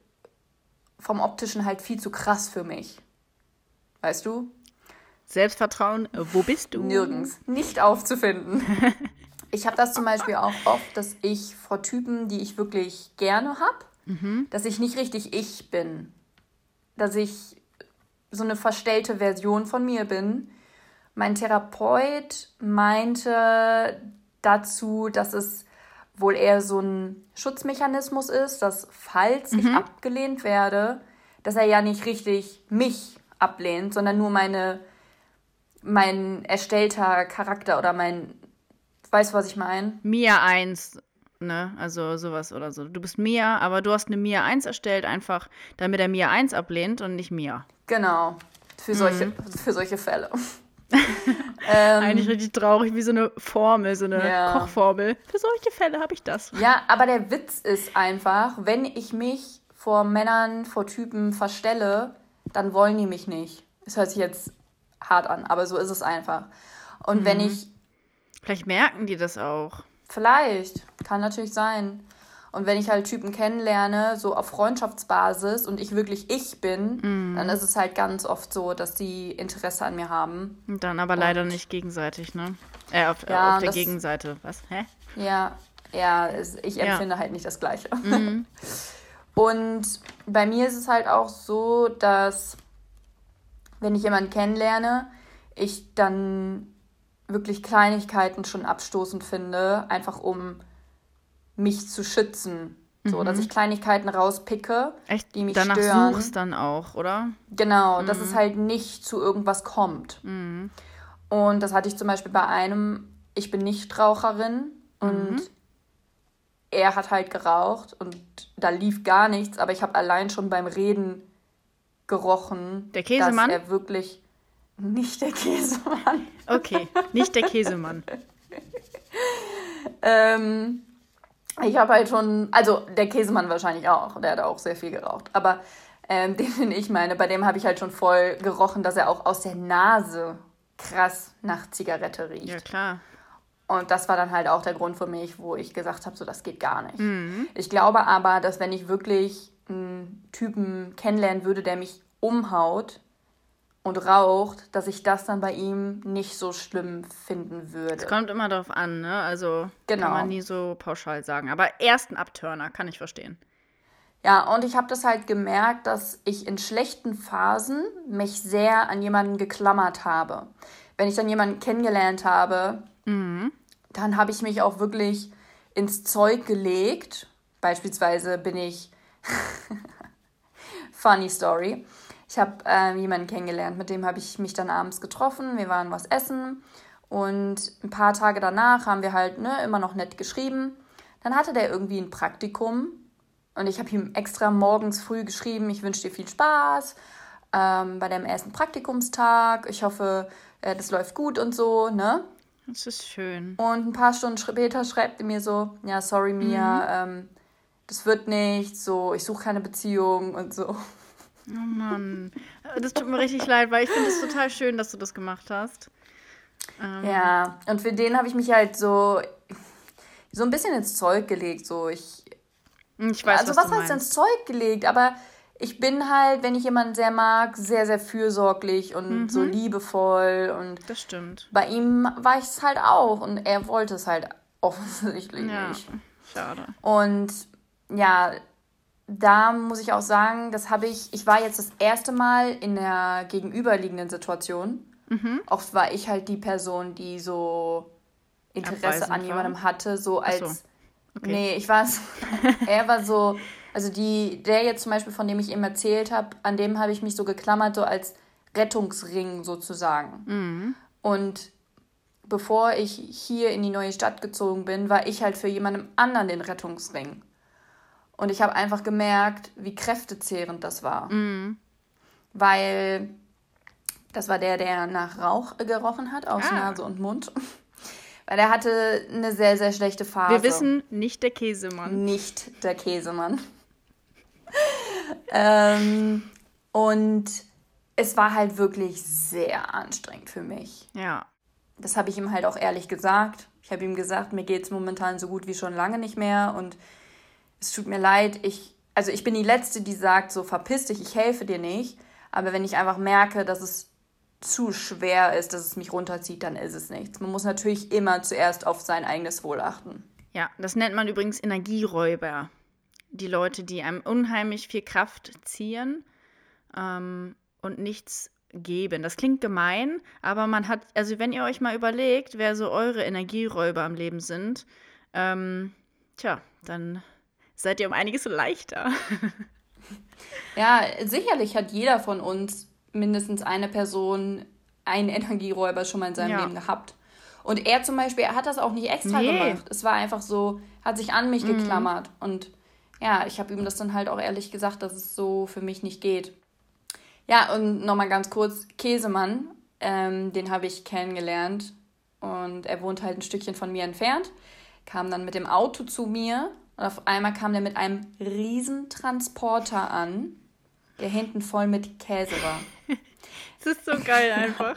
vom optischen halt viel zu krass für mich. Weißt du? Selbstvertrauen, wo bist du? Nirgends. Nicht aufzufinden. ich habe das zum Beispiel auch oft, dass ich vor Typen, die ich wirklich gerne habe, mhm. dass ich nicht richtig ich bin. Dass ich so eine verstellte Version von mir bin. Mein Therapeut meinte dazu, dass es wohl eher so ein Schutzmechanismus ist, dass falls mhm. ich abgelehnt werde, dass er ja nicht richtig mich ablehnt, sondern nur meine mein erstellter Charakter oder mein weißt du, was ich meine? Mia 1, ne? Also sowas oder so. Du bist Mia, aber du hast eine Mia 1 erstellt, einfach damit er Mia 1 ablehnt und nicht Mia. Genau. Für solche, mhm. für solche Fälle. ähm, Eigentlich richtig traurig, wie so eine Formel, so eine ja. Kochformel. Für solche Fälle habe ich das. Ja, aber der Witz ist einfach, wenn ich mich vor Männern, vor Typen verstelle, dann wollen die mich nicht. Das hört sich jetzt hart an, aber so ist es einfach. Und mhm. wenn ich. Vielleicht merken die das auch. Vielleicht, kann natürlich sein. Und wenn ich halt Typen kennenlerne, so auf Freundschaftsbasis und ich wirklich ich bin, mm. dann ist es halt ganz oft so, dass die Interesse an mir haben. Und dann aber und leider nicht gegenseitig, ne? Äh, auf, ja, auf der das, Gegenseite. Was? Hä? Ja, ja, ich empfinde ja. halt nicht das Gleiche. Mm. Und bei mir ist es halt auch so, dass wenn ich jemanden kennenlerne, ich dann wirklich Kleinigkeiten schon abstoßend finde, einfach um mich zu schützen. So, mhm. dass ich Kleinigkeiten rauspicke, Echt? die mich Danach stören. suchst dann auch, oder? Genau, mhm. dass es halt nicht zu irgendwas kommt. Mhm. Und das hatte ich zum Beispiel bei einem, ich bin Nichtraucherin und mhm. er hat halt geraucht und da lief gar nichts, aber ich habe allein schon beim Reden gerochen, der Käsemann? dass er wirklich nicht der Käsemann. Okay, nicht der Käsemann. ähm, ich habe halt schon, also der Käsemann wahrscheinlich auch, der hat auch sehr viel geraucht. Aber ähm, den, den ich meine, bei dem habe ich halt schon voll gerochen, dass er auch aus der Nase krass nach Zigarette riecht. Ja, klar. Und das war dann halt auch der Grund für mich, wo ich gesagt habe, so das geht gar nicht. Mhm. Ich glaube aber, dass wenn ich wirklich einen Typen kennenlernen würde, der mich umhaut, und raucht, dass ich das dann bei ihm nicht so schlimm finden würde. Es kommt immer darauf an, ne? Also genau. kann man nie so pauschal sagen. Aber ersten Abturner kann ich verstehen. Ja, und ich habe das halt gemerkt, dass ich in schlechten Phasen mich sehr an jemanden geklammert habe. Wenn ich dann jemanden kennengelernt habe, mhm. dann habe ich mich auch wirklich ins Zeug gelegt. Beispielsweise bin ich. Funny Story ich habe äh, jemanden kennengelernt, mit dem habe ich mich dann abends getroffen. Wir waren was essen und ein paar Tage danach haben wir halt ne, immer noch nett geschrieben. Dann hatte der irgendwie ein Praktikum und ich habe ihm extra morgens früh geschrieben, ich wünsche dir viel Spaß ähm, bei deinem ersten Praktikumstag. Ich hoffe, äh, das läuft gut und so, ne? Das ist schön. Und ein paar Stunden später schreibt er mir so, ja, sorry Mia, mhm. ähm, das wird nicht, so, ich suche keine Beziehung und so. Oh Mann. Das tut mir richtig leid, weil ich finde es total schön, dass du das gemacht hast. Ähm. Ja, und für den habe ich mich halt so, so ein bisschen ins Zeug gelegt. So, ich, ich weiß, also was, was heißt ins Zeug gelegt? Aber ich bin halt, wenn ich jemanden sehr mag, sehr, sehr fürsorglich und mhm. so liebevoll. Und das stimmt. Bei ihm war ich es halt auch und er wollte es halt offensichtlich ja, nicht. Schade. Und ja, da muss ich auch sagen, das habe ich, ich war jetzt das erste Mal in der gegenüberliegenden Situation. Mhm. Oft war ich halt die Person, die so Interesse Abweisend an jemandem war. hatte, so als. So. Okay. Nee, ich war er war so, also die, der jetzt zum Beispiel, von dem ich ihm erzählt habe, an dem habe ich mich so geklammert, so als Rettungsring sozusagen. Mhm. Und bevor ich hier in die neue Stadt gezogen bin, war ich halt für jemandem anderen den Rettungsring. Und ich habe einfach gemerkt, wie kräftezehrend das war. Mhm. Weil das war der, der nach Rauch gerochen hat, aus ah. Nase und Mund. Weil er hatte eine sehr, sehr schlechte Phase. Wir wissen, nicht der Käsemann. Nicht der Käsemann. ähm, und es war halt wirklich sehr anstrengend für mich. Ja. Das habe ich ihm halt auch ehrlich gesagt. Ich habe ihm gesagt, mir geht es momentan so gut wie schon lange nicht mehr und es tut mir leid, ich, also ich bin die Letzte, die sagt, so verpiss dich, ich helfe dir nicht. Aber wenn ich einfach merke, dass es zu schwer ist, dass es mich runterzieht, dann ist es nichts. Man muss natürlich immer zuerst auf sein eigenes Wohl achten. Ja, das nennt man übrigens Energieräuber. Die Leute, die einem unheimlich viel Kraft ziehen ähm, und nichts geben. Das klingt gemein, aber man hat, also wenn ihr euch mal überlegt, wer so eure Energieräuber im Leben sind, ähm, tja, dann seid ihr um einiges leichter. ja, sicherlich hat jeder von uns mindestens eine Person einen Energieräuber schon mal in seinem ja. Leben gehabt. Und er zum Beispiel, er hat das auch nicht extra nee. gemacht. Es war einfach so, hat sich an mich mhm. geklammert. Und ja, ich habe ihm das dann halt auch ehrlich gesagt, dass es so für mich nicht geht. Ja, und nochmal ganz kurz, Käsemann, ähm, den habe ich kennengelernt. Und er wohnt halt ein Stückchen von mir entfernt. Kam dann mit dem Auto zu mir. Und auf einmal kam der mit einem Riesentransporter an, der hinten voll mit Käse war. das ist so geil einfach.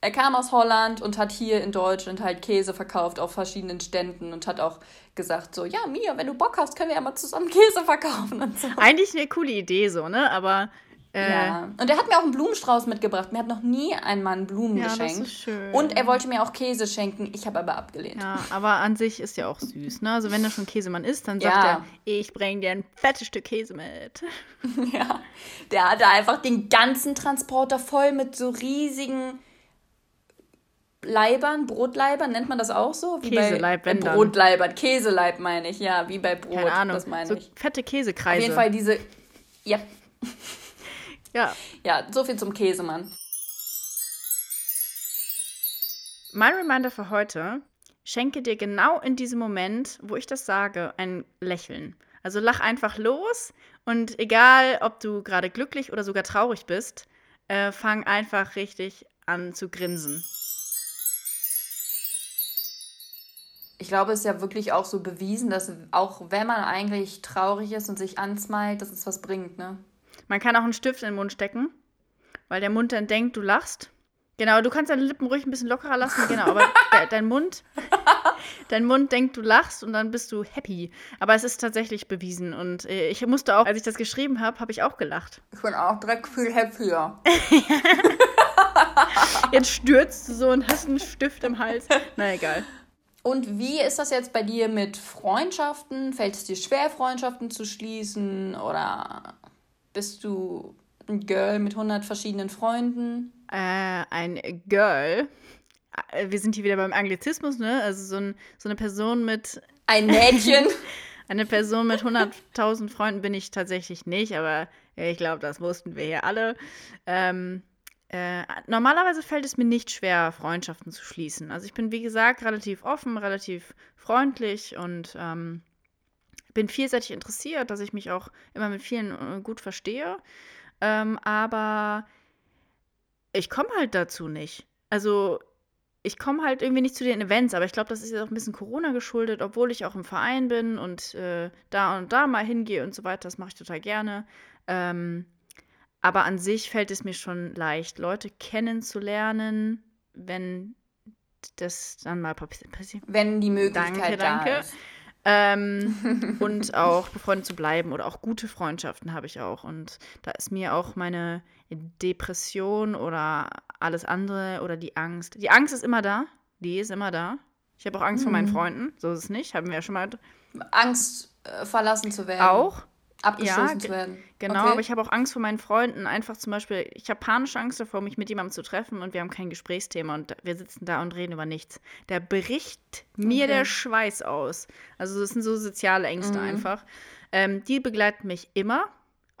er kam aus Holland und hat hier in Deutschland halt Käse verkauft auf verschiedenen Ständen und hat auch gesagt so, ja, Mia, wenn du Bock hast, können wir ja mal zusammen Käse verkaufen und so. Eigentlich eine coole Idee so, ne? Aber äh, ja. Und er hat mir auch einen Blumenstrauß mitgebracht. Mir hat noch nie ein Mann Blumen ja, geschenkt. Das ist schön. Und er wollte mir auch Käse schenken. Ich habe aber abgelehnt. Ja, aber an sich ist ja auch süß, ne? Also wenn er schon Käsemann ist, dann sagt ja. er, ich bringe dir ein fettes Stück Käse mit. ja. Der hatte einfach den ganzen Transporter voll mit so riesigen Leibern, Brotleibern, nennt man das auch so? Wie Käseleib, bei, wenn äh, Brotleibern, Käseleib meine ich, ja, wie bei Brot. Keine Ahnung, das meine so ich. fette Käsekreise. Auf jeden Fall diese, ja, ja. Ja, so viel zum Käsemann. Mein Reminder für heute: Schenke dir genau in diesem Moment, wo ich das sage, ein Lächeln. Also lach einfach los und egal, ob du gerade glücklich oder sogar traurig bist, äh, fang einfach richtig an zu grinsen. Ich glaube, es ist ja wirklich auch so bewiesen, dass auch wenn man eigentlich traurig ist und sich ansmalt, dass es was bringt, ne? Man kann auch einen Stift in den Mund stecken, weil der Mund dann denkt, du lachst. Genau, du kannst deine Lippen ruhig ein bisschen lockerer lassen, genau, aber de dein Mund, dein Mund denkt, du lachst und dann bist du happy. Aber es ist tatsächlich bewiesen und äh, ich musste auch, als ich das geschrieben habe, habe ich auch gelacht. Ich bin auch direkt viel happier. jetzt stürzt du so und hast einen Stift im Hals. Na egal. Und wie ist das jetzt bei dir mit Freundschaften? Fällt es dir schwer, Freundschaften zu schließen oder bist du ein Girl mit 100 verschiedenen Freunden? Äh, ein Girl. Äh, wir sind hier wieder beim Anglizismus, ne? Also so, ein, so eine Person mit. Ein Mädchen. eine Person mit 100.000 Freunden bin ich tatsächlich nicht, aber ich glaube, das wussten wir hier alle. Ähm, äh, normalerweise fällt es mir nicht schwer, Freundschaften zu schließen. Also ich bin, wie gesagt, relativ offen, relativ freundlich und ähm, bin vielseitig interessiert, dass ich mich auch immer mit vielen äh, gut verstehe. Ähm, aber ich komme halt dazu nicht. Also ich komme halt irgendwie nicht zu den Events, aber ich glaube, das ist jetzt auch ein bisschen Corona geschuldet, obwohl ich auch im Verein bin und äh, da und da mal hingehe und so weiter. Das mache ich total gerne. Ähm, aber an sich fällt es mir schon leicht, Leute kennenzulernen, wenn das dann mal passiert. Wenn die Möglichkeit danke, da danke. ist. Ähm, und auch befreundet zu bleiben oder auch gute Freundschaften habe ich auch. Und da ist mir auch meine Depression oder alles andere oder die Angst. Die Angst ist immer da. Die ist immer da. Ich habe auch Angst mhm. vor meinen mhm. Freunden. So ist es nicht. Haben wir ja schon mal. Angst, äh, verlassen zu werden. Auch abgestoßen ja, zu werden. Genau, okay. aber ich habe auch Angst vor meinen Freunden. Einfach zum Beispiel, ich habe panische Angst davor, mich mit jemandem zu treffen und wir haben kein Gesprächsthema und wir sitzen da und reden über nichts. Da bricht mir okay. der Schweiß aus. Also das sind so soziale Ängste mhm. einfach. Ähm, die begleiten mich immer,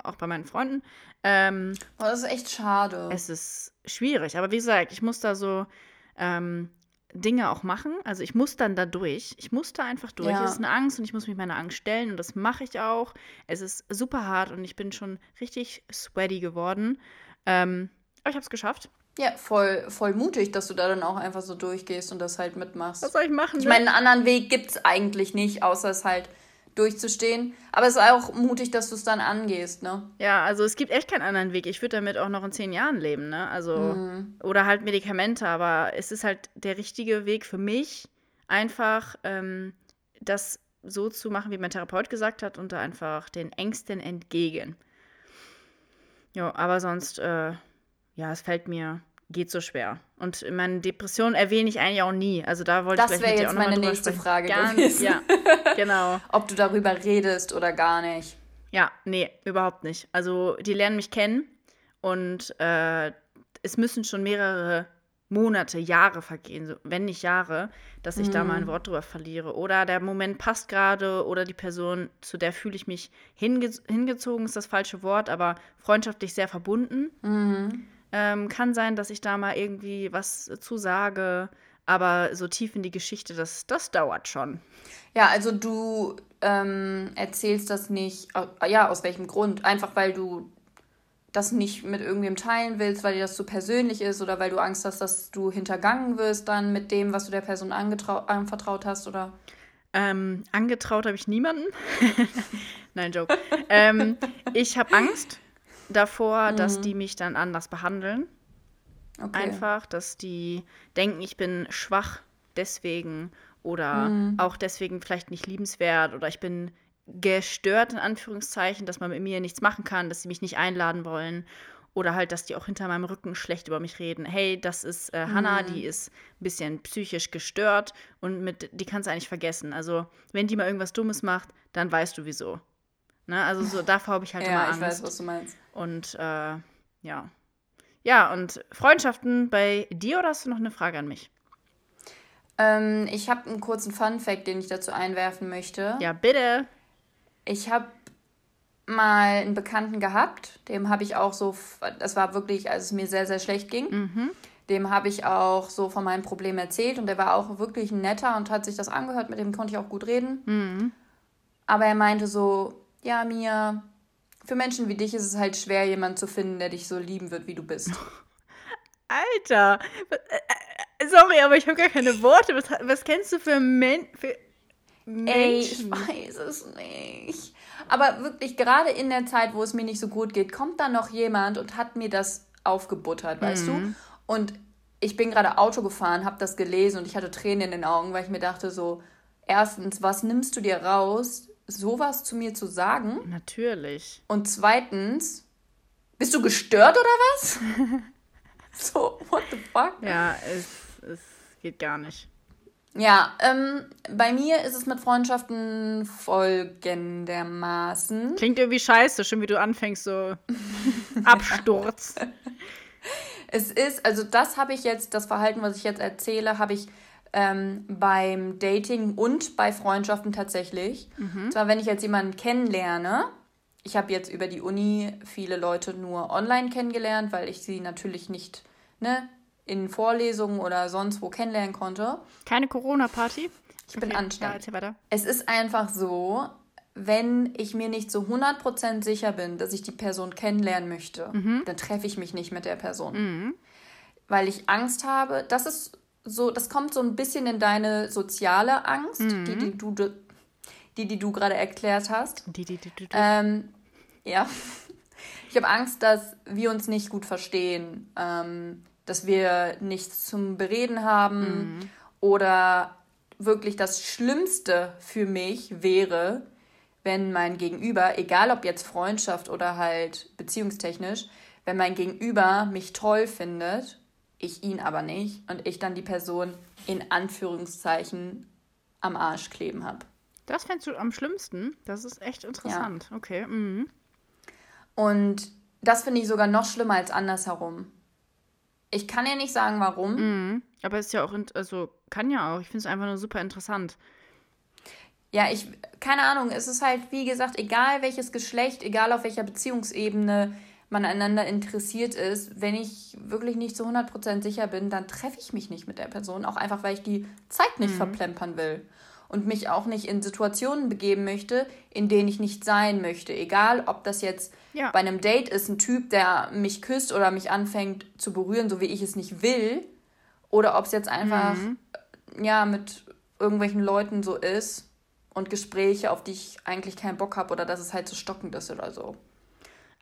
auch bei meinen Freunden. Ähm, oh, das ist echt schade. Es ist schwierig, aber wie gesagt, ich muss da so ähm, Dinge auch machen. Also ich muss dann da durch. Ich muss da einfach durch. Ja. Es ist eine Angst und ich muss mich meiner Angst stellen und das mache ich auch. Es ist super hart und ich bin schon richtig sweaty geworden. Ähm, aber ich habe es geschafft. Ja, voll, voll mutig, dass du da dann auch einfach so durchgehst und das halt mitmachst. Was soll ich machen? Ich meine, einen anderen Weg gibt es eigentlich nicht, außer es halt durchzustehen. Aber es ist auch mutig, dass du es dann angehst, ne? Ja, also es gibt echt keinen anderen Weg. Ich würde damit auch noch in zehn Jahren leben, ne? Also, mhm. oder halt Medikamente, aber es ist halt der richtige Weg für mich, einfach ähm, das so zu machen, wie mein Therapeut gesagt hat, und da einfach den Ängsten entgegen. Ja, aber sonst, äh, ja, es fällt mir, geht so schwer. Und meine Depression erwähne ich eigentlich auch nie. Also da wollte das ich mit dir auch meine nächste sprechen. Frage gar gewesen. Ja, genau. Ob du darüber redest oder gar nicht. Ja, nee, überhaupt nicht. Also die lernen mich kennen und äh, es müssen schon mehrere Monate, Jahre vergehen, so, wenn nicht Jahre, dass ich mm. da mal ein mhm. Wort drüber verliere. Oder der Moment passt gerade oder die Person, zu der fühle ich mich hinge hingezogen, ist das falsche Wort, aber freundschaftlich sehr verbunden. Mm. Ähm, kann sein, dass ich da mal irgendwie was zu sage, aber so tief in die Geschichte, das, das dauert schon. Ja, also du ähm, erzählst das nicht, ja, aus welchem Grund? Einfach weil du das nicht mit irgendwem teilen willst, weil dir das zu so persönlich ist oder weil du Angst hast, dass du hintergangen wirst dann mit dem, was du der Person anvertraut hast, oder? Ähm, angetraut habe ich niemanden. Nein, Joke. ähm, ich habe Angst davor, mhm. dass die mich dann anders behandeln. Okay. Einfach, dass die denken, ich bin schwach deswegen oder mhm. auch deswegen vielleicht nicht liebenswert oder ich bin gestört, in Anführungszeichen, dass man mit mir nichts machen kann, dass sie mich nicht einladen wollen. Oder halt, dass die auch hinter meinem Rücken schlecht über mich reden. Hey, das ist äh, Hannah, mhm. die ist ein bisschen psychisch gestört und mit, die kannst du eigentlich vergessen. Also, wenn die mal irgendwas Dummes macht, dann weißt du wieso. Ne? Also, so, davor habe ich halt ja, immer Angst. Ja, ich weiß, was du meinst. Und äh, ja. Ja, und Freundschaften bei dir oder hast du noch eine Frage an mich? Ähm, ich habe einen kurzen Fun-Fact, den ich dazu einwerfen möchte. Ja, bitte. Ich habe mal einen Bekannten gehabt, dem habe ich auch so, das war wirklich, als es mir sehr, sehr schlecht ging, mhm. dem habe ich auch so von meinem Problem erzählt und der war auch wirklich ein netter und hat sich das angehört, mit dem konnte ich auch gut reden. Mhm. Aber er meinte so, ja, Mia, für Menschen wie dich ist es halt schwer, jemanden zu finden, der dich so lieben wird, wie du bist. Alter, äh, sorry, aber ich habe gar keine Worte. Was, was kennst du für, Men für Menschen. Ey, ich weiß es nicht. Aber wirklich, gerade in der Zeit, wo es mir nicht so gut geht, kommt dann noch jemand und hat mir das aufgebuttert, weißt mhm. du? Und ich bin gerade Auto gefahren, habe das gelesen und ich hatte Tränen in den Augen, weil ich mir dachte so, erstens, was nimmst du dir raus, sowas zu mir zu sagen? Natürlich. Und zweitens, bist du gestört oder was? so, what the fuck? Ja, es, es geht gar nicht. Ja, ähm, bei mir ist es mit Freundschaften folgendermaßen. Klingt irgendwie scheiße, schon wie du anfängst, so Absturz. es ist, also das habe ich jetzt, das Verhalten, was ich jetzt erzähle, habe ich ähm, beim Dating und bei Freundschaften tatsächlich. Mhm. Zwar, wenn ich jetzt jemanden kennenlerne, ich habe jetzt über die Uni viele Leute nur online kennengelernt, weil ich sie natürlich nicht ne, in Vorlesungen oder sonst wo kennenlernen konnte. Keine Corona-Party? Ich bin okay, anstrengend. Ja, es ist einfach so, wenn ich mir nicht so 100% sicher bin, dass ich die Person kennenlernen möchte, mhm. dann treffe ich mich nicht mit der Person. Mhm. Weil ich Angst habe, das ist so, das kommt so ein bisschen in deine soziale Angst, mhm. die, die du, die, die du gerade erklärt hast. Die, die, die, die, die. Ähm, ja. Ich habe Angst, dass wir uns nicht gut verstehen. Ähm, dass wir nichts zum Bereden haben mhm. oder wirklich das Schlimmste für mich wäre, wenn mein Gegenüber, egal ob jetzt Freundschaft oder halt beziehungstechnisch, wenn mein Gegenüber mich toll findet, ich ihn aber nicht und ich dann die Person in Anführungszeichen am Arsch kleben habe. Das fändest du am schlimmsten? Das ist echt interessant. Ja. Okay. Mhm. Und das finde ich sogar noch schlimmer als andersherum. Ich kann ja nicht sagen, warum. Mhm. Aber es ist ja auch, also kann ja auch. Ich finde es einfach nur super interessant. Ja, ich, keine Ahnung, es ist halt, wie gesagt, egal welches Geschlecht, egal auf welcher Beziehungsebene man einander interessiert ist, wenn ich wirklich nicht zu 100% sicher bin, dann treffe ich mich nicht mit der Person, auch einfach, weil ich die Zeit nicht mhm. verplempern will. und mich auch nicht in Situationen begeben möchte, in denen ich nicht sein möchte. Egal, ob das jetzt ja. bei einem Date ist, ein Typ, der mich küsst oder mich anfängt zu berühren, so wie ich es nicht will, oder ob es jetzt einfach mhm. ja mit irgendwelchen Leuten so ist und Gespräche, auf die ich eigentlich keinen Bock habe oder dass es halt so stockend ist oder so.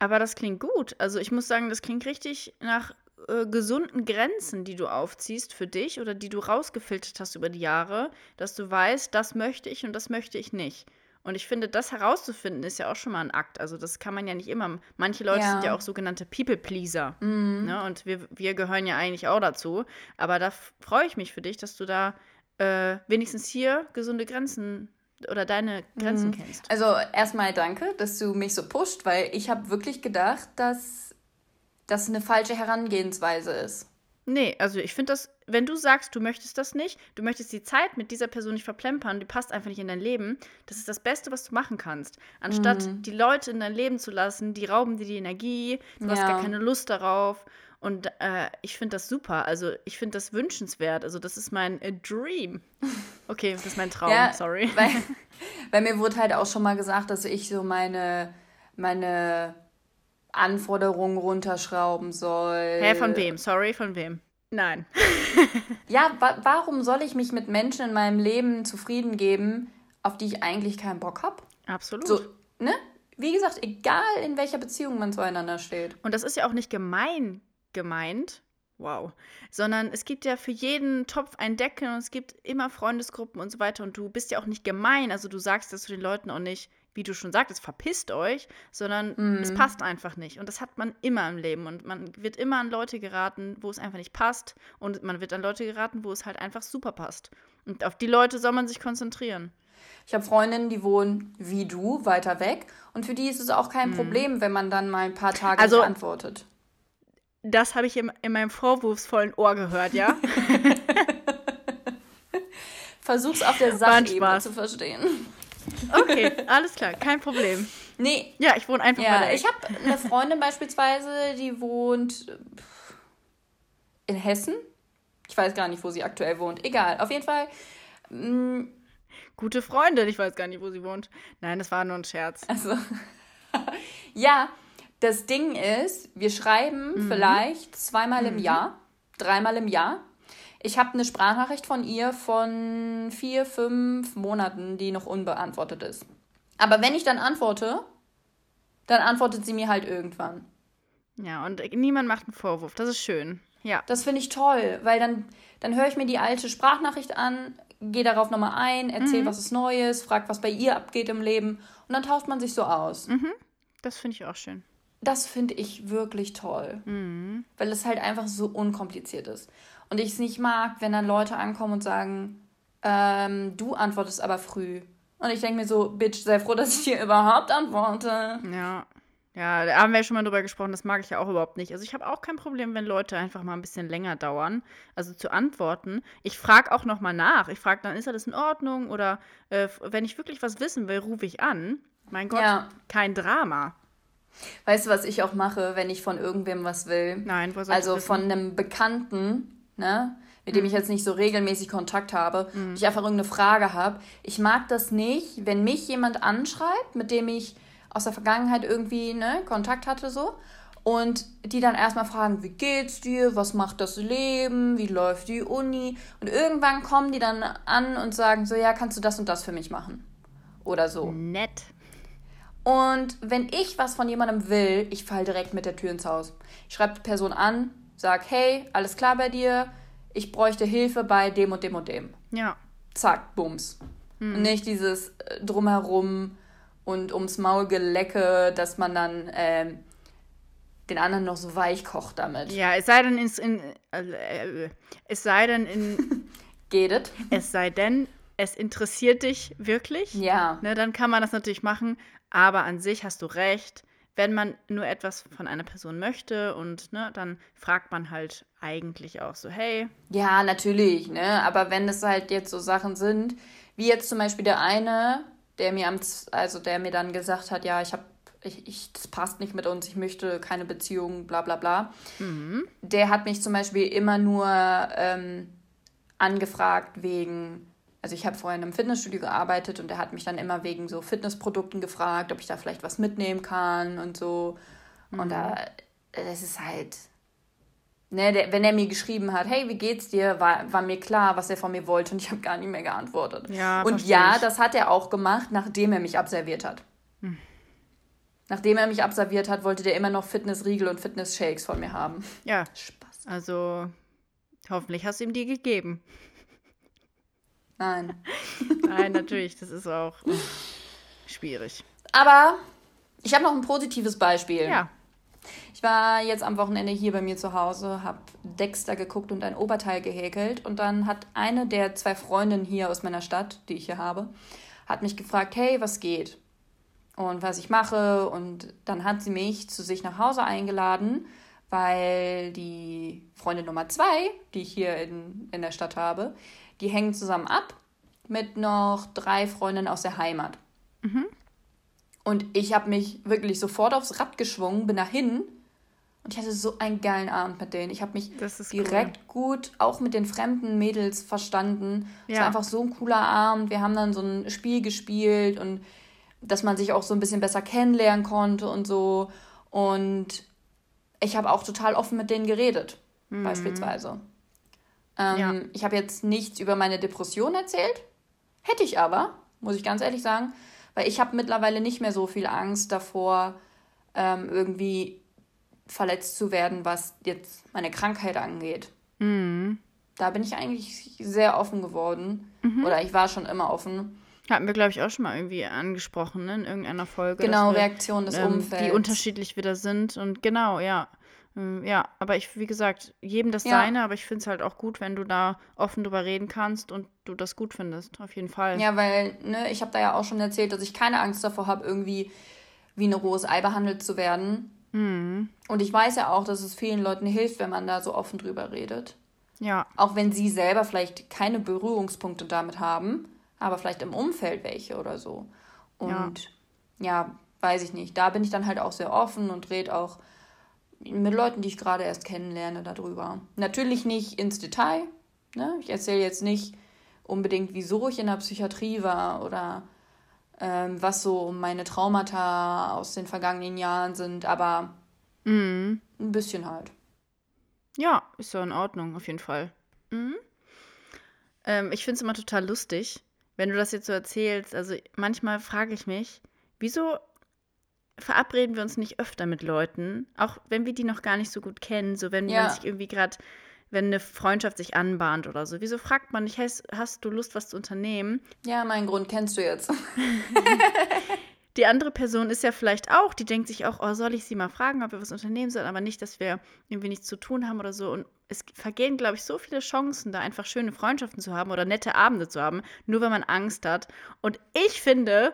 Aber das klingt gut. Also ich muss sagen, das klingt richtig nach äh, gesunden Grenzen, die du aufziehst für dich oder die du rausgefiltert hast über die Jahre, dass du weißt, das möchte ich und das möchte ich nicht. Und ich finde, das herauszufinden ist ja auch schon mal ein Akt. Also das kann man ja nicht immer. Manche Leute ja. sind ja auch sogenannte People-Pleaser. Mhm. Ne? Und wir, wir gehören ja eigentlich auch dazu. Aber da freue ich mich für dich, dass du da äh, wenigstens hier gesunde Grenzen oder deine Grenzen mhm. kennst. Also erstmal danke, dass du mich so pusht, weil ich habe wirklich gedacht, dass das eine falsche Herangehensweise ist. Nee, also ich finde das, wenn du sagst, du möchtest das nicht, du möchtest die Zeit mit dieser Person nicht verplempern, die passt einfach nicht in dein Leben, das ist das Beste, was du machen kannst. Anstatt mhm. die Leute in dein Leben zu lassen, die rauben dir die Energie, du ja. hast gar keine Lust darauf. Und äh, ich finde das super. Also ich finde das wünschenswert. Also das ist mein äh, Dream. Okay, das ist mein Traum, ja, sorry. Weil, weil mir wurde halt auch schon mal gesagt, dass ich so meine, meine Anforderungen runterschrauben soll. Hä, von wem? Sorry, von wem? Nein. ja, wa warum soll ich mich mit Menschen in meinem Leben zufrieden geben, auf die ich eigentlich keinen Bock habe? Absolut. So, ne? Wie gesagt, egal in welcher Beziehung man zueinander steht. Und das ist ja auch nicht gemein gemeint. Wow. Sondern es gibt ja für jeden Topf ein Deckel und es gibt immer Freundesgruppen und so weiter. Und du bist ja auch nicht gemein. Also du sagst das zu den Leuten auch nicht, wie du schon sagtest, verpisst euch, sondern mhm. es passt einfach nicht. Und das hat man immer im Leben. Und man wird immer an Leute geraten, wo es einfach nicht passt. Und man wird an Leute geraten, wo es halt einfach super passt. Und auf die Leute soll man sich konzentrieren. Ich habe Freundinnen, die wohnen wie du, weiter weg. Und für die ist es auch kein mhm. Problem, wenn man dann mal ein paar Tage also, antwortet. Das habe ich in, in meinem vorwurfsvollen Ohr gehört, ja? Versuch's auf der Sachebene zu verstehen. Okay, alles klar, kein Problem. Nee. Ja, ich wohne einfach ja, Ich habe eine Freundin beispielsweise, die wohnt in Hessen. Ich weiß gar nicht, wo sie aktuell wohnt. Egal, auf jeden Fall. Mm, Gute Freundin, ich weiß gar nicht, wo sie wohnt. Nein, das war nur ein Scherz. Also. ja, das Ding ist, wir schreiben mhm. vielleicht zweimal mhm. im Jahr, dreimal im Jahr. Ich habe eine Sprachnachricht von ihr von vier, fünf Monaten, die noch unbeantwortet ist. Aber wenn ich dann antworte, dann antwortet sie mir halt irgendwann. Ja, und niemand macht einen Vorwurf. Das ist schön. Ja. Das finde ich toll, weil dann, dann höre ich mir die alte Sprachnachricht an, gehe darauf nochmal ein, erzähle, mhm. was ist Neues, frag, was bei ihr abgeht im Leben und dann tauscht man sich so aus. Mhm. Das finde ich auch schön. Das finde ich wirklich toll, mhm. weil es halt einfach so unkompliziert ist. Und ich es nicht mag, wenn dann Leute ankommen und sagen, ähm, du antwortest aber früh. Und ich denke mir so, Bitch, sei froh, dass ich dir überhaupt antworte. Ja. Ja, da haben wir ja schon mal drüber gesprochen, das mag ich ja auch überhaupt nicht. Also ich habe auch kein Problem, wenn Leute einfach mal ein bisschen länger dauern, also zu antworten. Ich frage auch noch mal nach. Ich frage dann, ist alles in Ordnung? Oder äh, wenn ich wirklich was wissen will, rufe ich an. Mein Gott, ja. kein Drama. Weißt du, was ich auch mache, wenn ich von irgendwem was will? Nein, wo soll Also von einem Bekannten ne? mit dem ich mhm. jetzt nicht so regelmäßig Kontakt habe, mhm. ich einfach irgendeine Frage habe. Ich mag das nicht, wenn mich jemand anschreibt, mit dem ich aus der Vergangenheit irgendwie ne, Kontakt hatte so und die dann erstmal fragen, wie geht's dir, was macht das Leben, wie läuft die Uni und irgendwann kommen die dann an und sagen so, ja, kannst du das und das für mich machen oder so. Nett. Und wenn ich was von jemandem will, ich falle direkt mit der Tür ins Haus. Ich schreibe die Person an, sag, hey, alles klar bei dir, ich bräuchte Hilfe bei dem und dem und dem. Ja. Zack, bums. Mhm. Und nicht dieses äh, drumherum und ums Maul gelecke, dass man dann ähm, den anderen noch so weich kocht damit. Ja, es sei denn, ins, in, äh, äh, es sei denn in. Geht es? Es sei denn, es interessiert dich wirklich. Ja. Ne, dann kann man das natürlich machen. Aber an sich hast du recht wenn man nur etwas von einer Person möchte und ne, dann fragt man halt eigentlich auch so, hey. Ja, natürlich, ne? Aber wenn es halt jetzt so Sachen sind, wie jetzt zum Beispiel der eine, der mir am, also der mir dann gesagt hat, ja, ich habe ich, ich, das passt nicht mit uns, ich möchte keine Beziehung, bla bla bla. Mhm. Der hat mich zum Beispiel immer nur ähm, angefragt wegen also ich habe vorher in einem Fitnessstudio gearbeitet und er hat mich dann immer wegen so Fitnessprodukten gefragt, ob ich da vielleicht was mitnehmen kann und so. Mhm. Und da, das ist halt, ne, der, wenn er mir geschrieben hat, hey, wie geht's dir, war, war mir klar, was er von mir wollte und ich habe gar nicht mehr geantwortet. Ja, und ja, ich. das hat er auch gemacht, nachdem er mich abserviert hat. Hm. Nachdem er mich abserviert hat, wollte der immer noch Fitnessriegel und Fitness-Shakes von mir haben. Ja. Spaß. Also, hoffentlich hast du ihm die gegeben. Nein. Nein, natürlich, das ist auch oh, schwierig. Aber ich habe noch ein positives Beispiel. Ja. Ich war jetzt am Wochenende hier bei mir zu Hause, habe Dexter geguckt und ein Oberteil gehäkelt. Und dann hat eine der zwei Freundinnen hier aus meiner Stadt, die ich hier habe, hat mich gefragt, hey, was geht? Und was ich mache. Und dann hat sie mich zu sich nach Hause eingeladen, weil die Freundin Nummer zwei, die ich hier in, in der Stadt habe, die hängen zusammen ab mit noch drei Freundinnen aus der Heimat. Mhm. Und ich habe mich wirklich sofort aufs Rad geschwungen, bin dahin und ich hatte so einen geilen Abend mit denen. Ich habe mich direkt cool. gut auch mit den fremden Mädels verstanden. Ja. Es war einfach so ein cooler Abend. Wir haben dann so ein Spiel gespielt und dass man sich auch so ein bisschen besser kennenlernen konnte und so. Und ich habe auch total offen mit denen geredet, mhm. beispielsweise. Ähm, ja. Ich habe jetzt nichts über meine Depression erzählt. Hätte ich aber, muss ich ganz ehrlich sagen. Weil ich habe mittlerweile nicht mehr so viel Angst davor, ähm, irgendwie verletzt zu werden, was jetzt meine Krankheit angeht. Mhm. Da bin ich eigentlich sehr offen geworden. Mhm. Oder ich war schon immer offen. Hatten wir, glaube ich, auch schon mal irgendwie angesprochen, ne? in irgendeiner Folge. Genau, wir, Reaktion des ähm, Umfelds. Die unterschiedlich wieder sind. Und genau, ja. Ähm, ja, aber ich, wie gesagt, jedem das ja. seine, aber ich finde es halt auch gut, wenn du da offen drüber reden kannst und du das gut findest, auf jeden Fall. Ja, weil, ne, ich habe da ja auch schon erzählt, dass ich keine Angst davor habe, irgendwie wie ein rohes Ei behandelt zu werden. Mhm. Und ich weiß ja auch, dass es vielen Leuten hilft, wenn man da so offen drüber redet. Ja. Auch wenn sie selber vielleicht keine Berührungspunkte damit haben, aber vielleicht im Umfeld welche oder so. Und ja, ja weiß ich nicht. Da bin ich dann halt auch sehr offen und rede auch mit Leuten, die ich gerade erst kennenlerne, darüber. Natürlich nicht ins Detail. Ne? Ich erzähle jetzt nicht unbedingt, wieso ich in der Psychiatrie war oder ähm, was so meine Traumata aus den vergangenen Jahren sind, aber mhm. ein bisschen halt. Ja, ist ja in Ordnung, auf jeden Fall. Mhm. Ähm, ich finde es immer total lustig, wenn du das jetzt so erzählst. Also manchmal frage ich mich, wieso verabreden wir uns nicht öfter mit Leuten, auch wenn wir die noch gar nicht so gut kennen, so wenn ja. man sich irgendwie gerade, wenn eine Freundschaft sich anbahnt oder so. Wieso fragt man nicht, hast, hast du Lust, was zu unternehmen? Ja, meinen Grund kennst du jetzt. die andere Person ist ja vielleicht auch, die denkt sich auch, oh, soll ich sie mal fragen, ob wir was unternehmen sollen, aber nicht, dass wir irgendwie nichts zu tun haben oder so. Und es vergehen, glaube ich, so viele Chancen, da einfach schöne Freundschaften zu haben oder nette Abende zu haben, nur wenn man Angst hat. Und ich finde,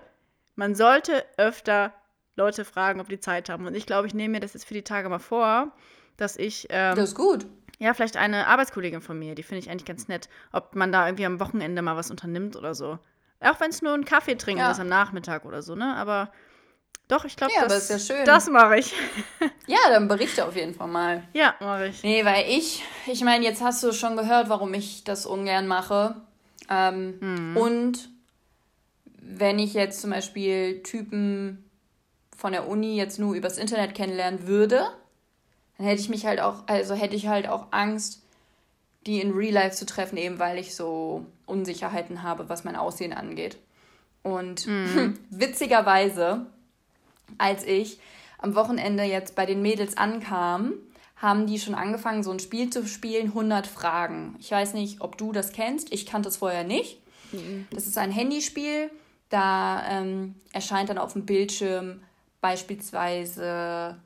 man sollte öfter Leute fragen, ob die Zeit haben. Und ich glaube, ich nehme mir das jetzt für die Tage mal vor, dass ich. Ähm, das ist gut. Ja, vielleicht eine Arbeitskollegin von mir, die finde ich eigentlich ganz nett, ob man da irgendwie am Wochenende mal was unternimmt oder so. Auch wenn es nur ein Kaffee trinken ja. ist am Nachmittag oder so, ne? Aber doch, ich glaube, ja, das, ja das mache ich. ja, dann berichte auf jeden Fall mal. Ja, mache ich. Nee, weil ich, ich meine, jetzt hast du schon gehört, warum ich das ungern mache. Ähm, mhm. Und wenn ich jetzt zum Beispiel Typen von der Uni jetzt nur übers Internet kennenlernen würde, dann hätte ich mich halt auch, also hätte ich halt auch Angst, die in Real Life zu treffen, eben weil ich so Unsicherheiten habe, was mein Aussehen angeht. Und mhm. witzigerweise, als ich am Wochenende jetzt bei den Mädels ankam, haben die schon angefangen, so ein Spiel zu spielen, 100 Fragen. Ich weiß nicht, ob du das kennst. Ich kannte es vorher nicht. Mhm. Das ist ein Handyspiel. Da ähm, erscheint dann auf dem Bildschirm Beispielsweise,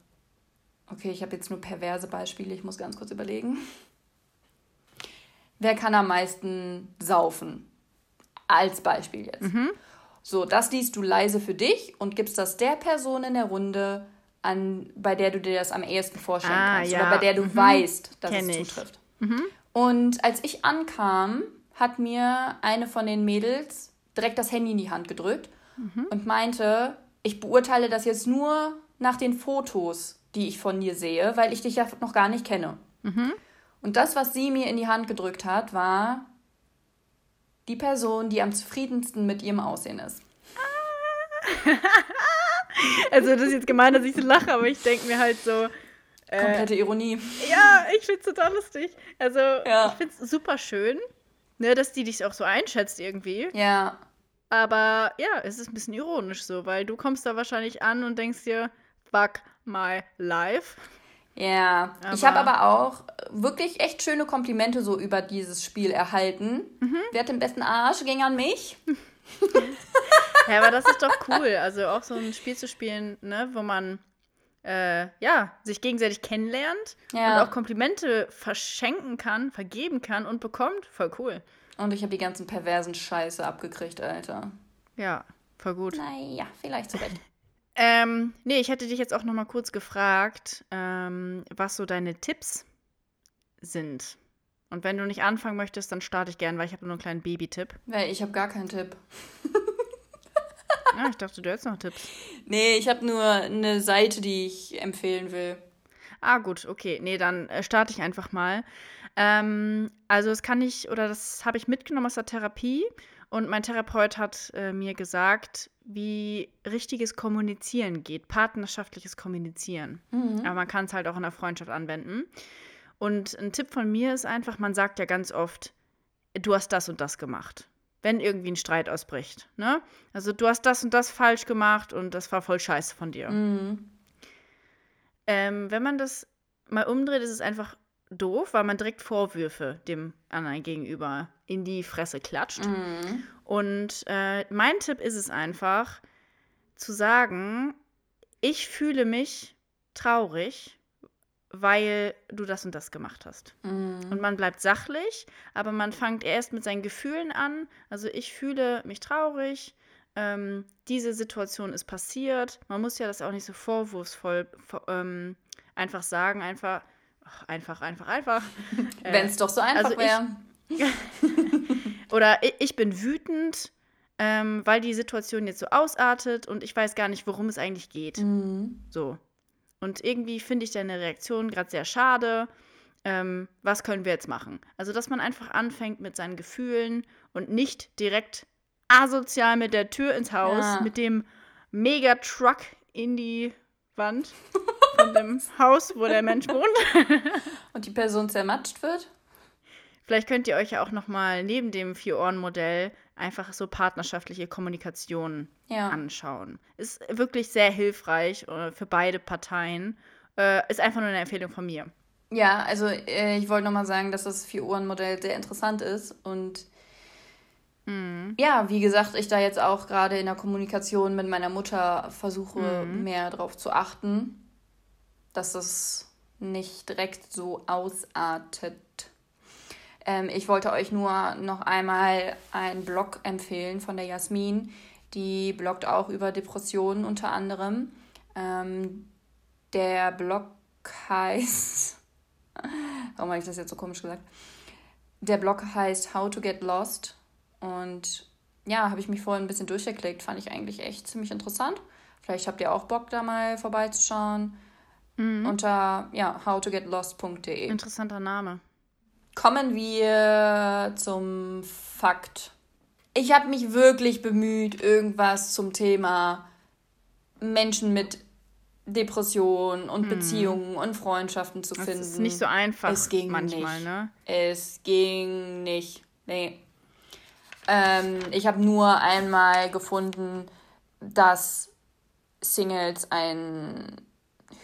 okay, ich habe jetzt nur perverse Beispiele, ich muss ganz kurz überlegen. Wer kann am meisten saufen? Als Beispiel jetzt. Mhm. So, das liest du leise für dich und gibst das der Person in der Runde an, bei der du dir das am ehesten vorstellen ah, kannst. Ja. Oder bei der du mhm. weißt, dass Kenn es zutrifft. Mhm. Und als ich ankam, hat mir eine von den Mädels direkt das Handy in die Hand gedrückt mhm. und meinte, ich beurteile das jetzt nur nach den Fotos, die ich von dir sehe, weil ich dich ja noch gar nicht kenne. Mhm. Und das, was sie mir in die Hand gedrückt hat, war die Person, die am zufriedensten mit ihrem Aussehen ist. also das ist jetzt gemein, dass ich so lache, aber ich denke mir halt so. Äh, Komplette Ironie. Ja, ich finde es total lustig. Also ja. ich finde es super schön, ne, dass die dich auch so einschätzt irgendwie. Ja. Aber ja, es ist ein bisschen ironisch so, weil du kommst da wahrscheinlich an und denkst dir, fuck my life. Ja, aber ich habe aber auch wirklich echt schöne Komplimente so über dieses Spiel erhalten. Mhm. Wer hat den besten Arsch? Ging an mich. ja, aber das ist doch cool. Also auch so ein Spiel zu spielen, ne, wo man äh, ja, sich gegenseitig kennenlernt ja. und auch Komplimente verschenken kann, vergeben kann und bekommt. Voll cool. Und ich habe die ganzen perversen Scheiße abgekriegt, Alter. Ja, voll gut. Naja, vielleicht zurecht. ähm, nee, ich hätte dich jetzt auch noch mal kurz gefragt, ähm, was so deine Tipps sind. Und wenn du nicht anfangen möchtest, dann starte ich gern, weil ich habe nur einen kleinen Baby-Tipp. Nee, ich habe gar keinen Tipp. ja, ich dachte, du hättest noch Tipps. Nee, ich habe nur eine Seite, die ich empfehlen will. Ah, gut, okay. Nee, dann äh, starte ich einfach mal. Ähm, also das kann ich, oder das habe ich mitgenommen aus der Therapie und mein Therapeut hat äh, mir gesagt, wie richtiges Kommunizieren geht, partnerschaftliches Kommunizieren. Mhm. Aber man kann es halt auch in der Freundschaft anwenden. Und ein Tipp von mir ist einfach, man sagt ja ganz oft, du hast das und das gemacht. Wenn irgendwie ein Streit ausbricht. Ne? Also du hast das und das falsch gemacht und das war voll scheiße von dir. Mhm. Ähm, wenn man das mal umdreht, ist es einfach doof, weil man direkt Vorwürfe dem anderen gegenüber in die Fresse klatscht. Mhm. Und äh, mein Tipp ist es einfach, zu sagen, ich fühle mich traurig, weil du das und das gemacht hast. Mhm. Und man bleibt sachlich, aber man fängt erst mit seinen Gefühlen an. Also ich fühle mich traurig, ähm, diese Situation ist passiert. Man muss ja das auch nicht so vorwurfsvoll ähm, einfach sagen, einfach einfach, einfach, einfach. Wenn es doch so einfach also wäre. oder ich bin wütend, ähm, weil die Situation jetzt so ausartet und ich weiß gar nicht, worum es eigentlich geht. Mhm. So. Und irgendwie finde ich deine Reaktion gerade sehr schade. Ähm, was können wir jetzt machen? Also, dass man einfach anfängt mit seinen Gefühlen und nicht direkt asozial mit der Tür ins Haus, ja. mit dem Megatruck in die Wand von dem Haus, wo der Mensch wohnt. Und die Person zermatscht wird? Vielleicht könnt ihr euch ja auch noch mal neben dem Vier-Ohren-Modell einfach so partnerschaftliche Kommunikation ja. anschauen. Ist wirklich sehr hilfreich äh, für beide Parteien. Äh, ist einfach nur eine Empfehlung von mir. Ja, also äh, ich wollte noch mal sagen, dass das Vier-Ohren-Modell sehr interessant ist und Mhm. Ja, wie gesagt, ich da jetzt auch gerade in der Kommunikation mit meiner Mutter versuche, mhm. mehr darauf zu achten, dass es nicht direkt so ausartet. Ähm, ich wollte euch nur noch einmal einen Blog empfehlen von der Jasmin. Die bloggt auch über Depressionen unter anderem. Ähm, der Blog heißt. Warum habe ich das jetzt so komisch gesagt? Der Blog heißt How to Get Lost und ja, habe ich mich vorhin ein bisschen durchgeklickt, fand ich eigentlich echt ziemlich interessant. Vielleicht habt ihr auch Bock, da mal vorbeizuschauen. Mhm. Unter ja, howtogetlost.de. Interessanter Name. Kommen wir zum Fakt. Ich habe mich wirklich bemüht, irgendwas zum Thema Menschen mit Depressionen und mhm. Beziehungen und Freundschaften zu das finden. Das ist nicht so einfach es ging manchmal, nicht. ne? Es ging nicht. Nee. Ähm, ich habe nur einmal gefunden, dass Singles ein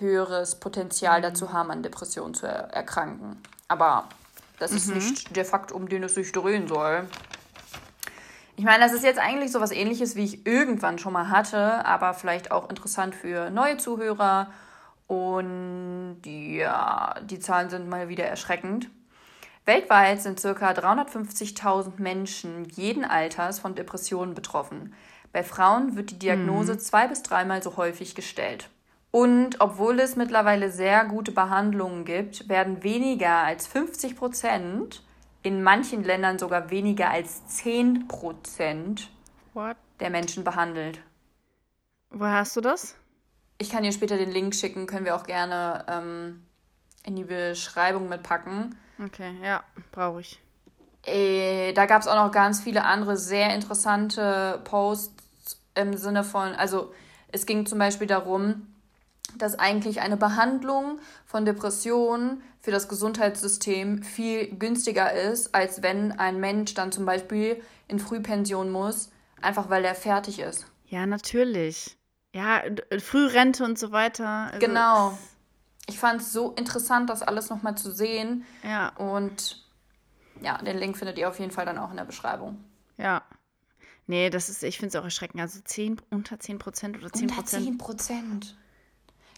höheres Potenzial dazu mhm. haben, an Depressionen zu er erkranken. Aber das mhm. ist nicht der Fakt, um den es sich drehen soll. Ich meine, das ist jetzt eigentlich so was ähnliches, wie ich irgendwann schon mal hatte, aber vielleicht auch interessant für neue Zuhörer. Und ja, die Zahlen sind mal wieder erschreckend. Weltweit sind ca. 350.000 Menschen jeden Alters von Depressionen betroffen. Bei Frauen wird die Diagnose mhm. zwei bis dreimal so häufig gestellt. Und obwohl es mittlerweile sehr gute Behandlungen gibt, werden weniger als 50 Prozent, in manchen Ländern sogar weniger als 10 Prozent der Menschen behandelt. Woher hast du das? Ich kann dir später den Link schicken, können wir auch gerne ähm, in die Beschreibung mitpacken. Okay, ja, brauche ich. Äh, da gab es auch noch ganz viele andere sehr interessante Posts im Sinne von, also es ging zum Beispiel darum, dass eigentlich eine Behandlung von Depressionen für das Gesundheitssystem viel günstiger ist, als wenn ein Mensch dann zum Beispiel in Frühpension muss, einfach weil er fertig ist. Ja, natürlich. Ja, Frührente und so weiter. Also genau. Ich fand es so interessant, das alles nochmal zu sehen. Ja. Und ja, den Link findet ihr auf jeden Fall dann auch in der Beschreibung. Ja. Nee, das ist, ich finde es auch erschreckend. Also 10, unter 10 Prozent oder 10 Prozent. Unter 10 Prozent.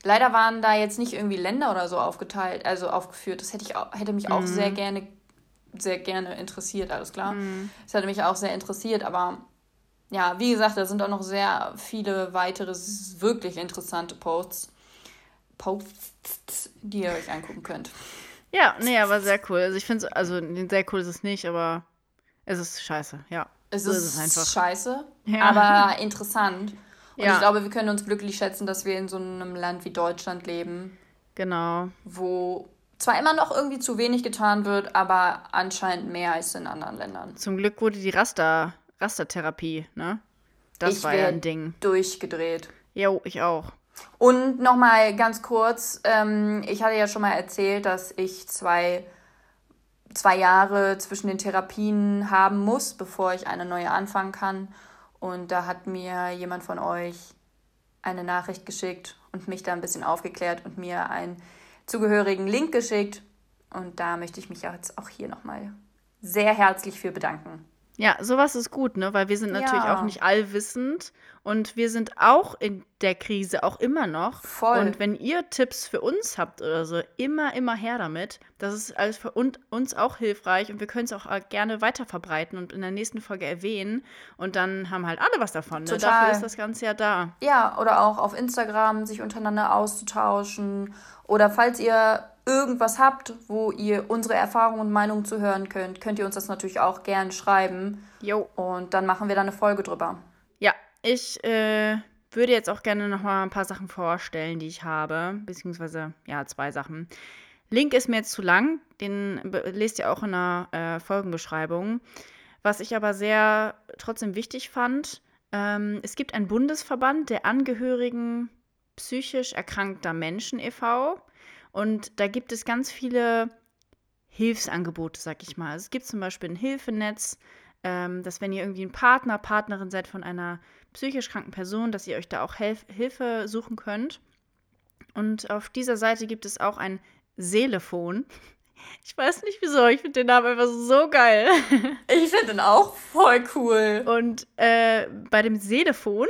Leider waren da jetzt nicht irgendwie Länder oder so aufgeteilt, also aufgeführt. Das hätte, ich auch, hätte mich auch mhm. sehr gerne, sehr gerne interessiert, alles klar. Mhm. Das hätte mich auch sehr interessiert, aber ja, wie gesagt, da sind auch noch sehr viele weitere wirklich interessante Posts. Posts, die ihr euch angucken könnt. Ja, nee, aber sehr cool. Also ich finde es, also sehr cool ist es nicht, aber es ist scheiße, ja. Es so ist, ist es einfach. scheiße, ja. aber interessant. Und ja. ich glaube, wir können uns glücklich schätzen, dass wir in so einem Land wie Deutschland leben. Genau. Wo zwar immer noch irgendwie zu wenig getan wird, aber anscheinend mehr als in anderen Ländern. Zum Glück wurde die Raster, Rastertherapie, ne? Das ich war ja ein Ding. Durchgedreht. Jo, ich auch. Und nochmal ganz kurz, ähm, ich hatte ja schon mal erzählt, dass ich zwei, zwei Jahre zwischen den Therapien haben muss, bevor ich eine neue anfangen kann. Und da hat mir jemand von euch eine Nachricht geschickt und mich da ein bisschen aufgeklärt und mir einen zugehörigen Link geschickt. Und da möchte ich mich jetzt auch hier nochmal sehr herzlich für bedanken. Ja, sowas ist gut, ne? Weil wir sind natürlich ja. auch nicht allwissend und wir sind auch in der Krise, auch immer noch. Voll. Und wenn ihr Tipps für uns habt oder so, immer, immer her damit. Das ist alles für uns auch hilfreich und wir können es auch äh, gerne weiter verbreiten und in der nächsten Folge erwähnen. Und dann haben halt alle was davon. Ne? Total. Dafür ist das Ganze ja da. Ja, oder auch auf Instagram sich untereinander auszutauschen. Oder falls ihr irgendwas habt, wo ihr unsere Erfahrungen und Meinungen zu hören könnt, könnt ihr uns das natürlich auch gern schreiben. Jo. Und dann machen wir da eine Folge drüber. Ja, ich äh, würde jetzt auch gerne noch mal ein paar Sachen vorstellen, die ich habe. Beziehungsweise, ja, zwei Sachen. Link ist mir jetzt zu lang, den lest ihr auch in der äh, Folgenbeschreibung. Was ich aber sehr trotzdem wichtig fand, ähm, es gibt einen Bundesverband der Angehörigen psychisch erkrankter Menschen e.V. Und da gibt es ganz viele Hilfsangebote, sag ich mal. Also es gibt zum Beispiel ein Hilfenetz, ähm, dass wenn ihr irgendwie ein Partner, Partnerin seid von einer psychisch kranken Person, dass ihr euch da auch Helf Hilfe suchen könnt. Und auf dieser Seite gibt es auch ein Seelefon. Ich weiß nicht wieso, ich finde den Namen einfach so geil. Ich finde den auch voll cool. Und äh, bei dem Seelefon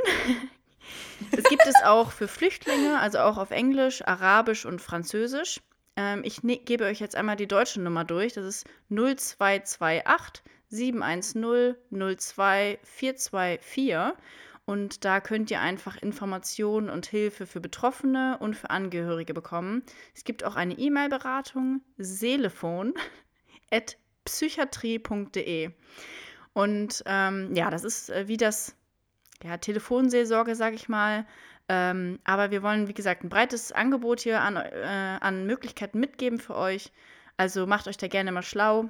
das gibt es auch für Flüchtlinge, also auch auf Englisch, Arabisch und Französisch. Ähm, ich ne gebe euch jetzt einmal die deutsche Nummer durch. Das ist 0228 710 02 424. Und da könnt ihr einfach Informationen und Hilfe für Betroffene und für Angehörige bekommen. Es gibt auch eine E-Mail-Beratung, seelefon at psychiatrie.de. Und ähm, ja, das ist äh, wie das ja, Telefonseelsorge, sage ich mal. Ähm, aber wir wollen, wie gesagt, ein breites Angebot hier an, äh, an Möglichkeiten mitgeben für euch. Also macht euch da gerne mal schlau.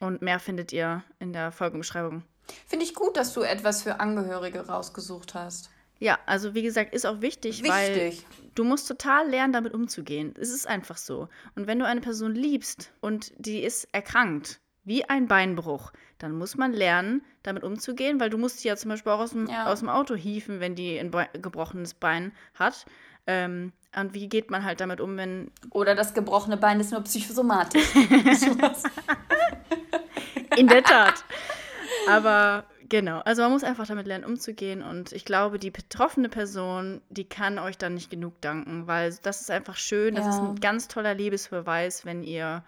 Und mehr findet ihr in der Folgenbeschreibung. Finde ich gut, dass du etwas für Angehörige rausgesucht hast. Ja, also wie gesagt, ist auch wichtig, wichtig, weil du musst total lernen, damit umzugehen. Es ist einfach so. Und wenn du eine Person liebst und die ist erkrankt, wie ein Beinbruch, dann muss man lernen, damit umzugehen, weil du musst sie ja zum Beispiel auch aus dem, ja. aus dem Auto hieven, wenn die ein Be gebrochenes Bein hat. Ähm, und wie geht man halt damit um, wenn. Oder das gebrochene Bein ist nur psychosomatisch. In der Tat. Aber genau, also man muss einfach damit lernen, umzugehen. Und ich glaube, die betroffene Person, die kann euch dann nicht genug danken, weil das ist einfach schön. Das ja. ist ein ganz toller Liebesbeweis, wenn ihr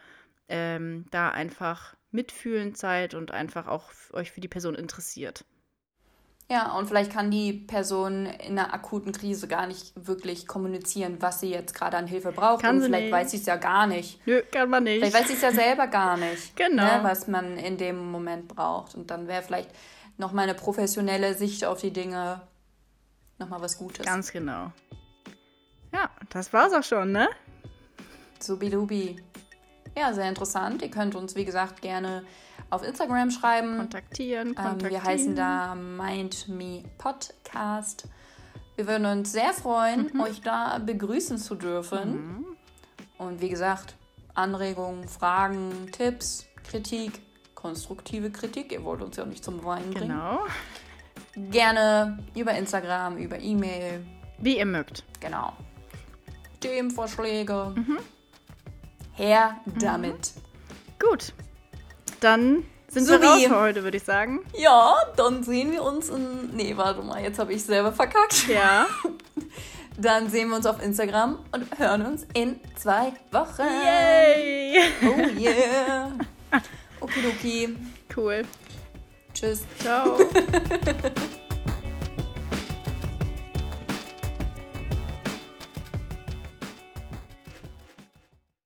ähm, da einfach mitfühlend seid und einfach auch euch für die Person interessiert. Ja, und vielleicht kann die Person in einer akuten Krise gar nicht wirklich kommunizieren, was sie jetzt gerade an Hilfe braucht. Kann und vielleicht nicht. weiß sie es ja gar nicht. Nö, kann man nicht. Vielleicht weiß sie es ja selber gar nicht, genau. Ne, was man in dem Moment braucht. Und dann wäre vielleicht nochmal eine professionelle Sicht auf die Dinge nochmal was Gutes. Ganz genau. Ja, das war's auch schon, ne? Subidubi. Ja, sehr interessant. Ihr könnt uns, wie gesagt, gerne auf Instagram schreiben. Kontaktieren, kontaktieren. Ähm, wir heißen da Mind Me Podcast. Wir würden uns sehr freuen, mhm. euch da begrüßen zu dürfen. Mhm. Und wie gesagt, Anregungen, Fragen, Tipps, Kritik, konstruktive Kritik. Ihr wollt uns ja nicht zum Weinen bringen. Genau. Gerne über Instagram, über E-Mail. Wie ihr mögt. Genau. Themenvorschläge. Mhm. Her damit. Mhm. Gut. Dann sind so wir raus für heute, würde ich sagen. Ja, dann sehen wir uns in. Nee, warte mal, jetzt habe ich selber verkackt. Ja. Dann sehen wir uns auf Instagram und hören uns in zwei Wochen. Yay! Oh yeah! Okidoki. Cool. Tschüss. Ciao.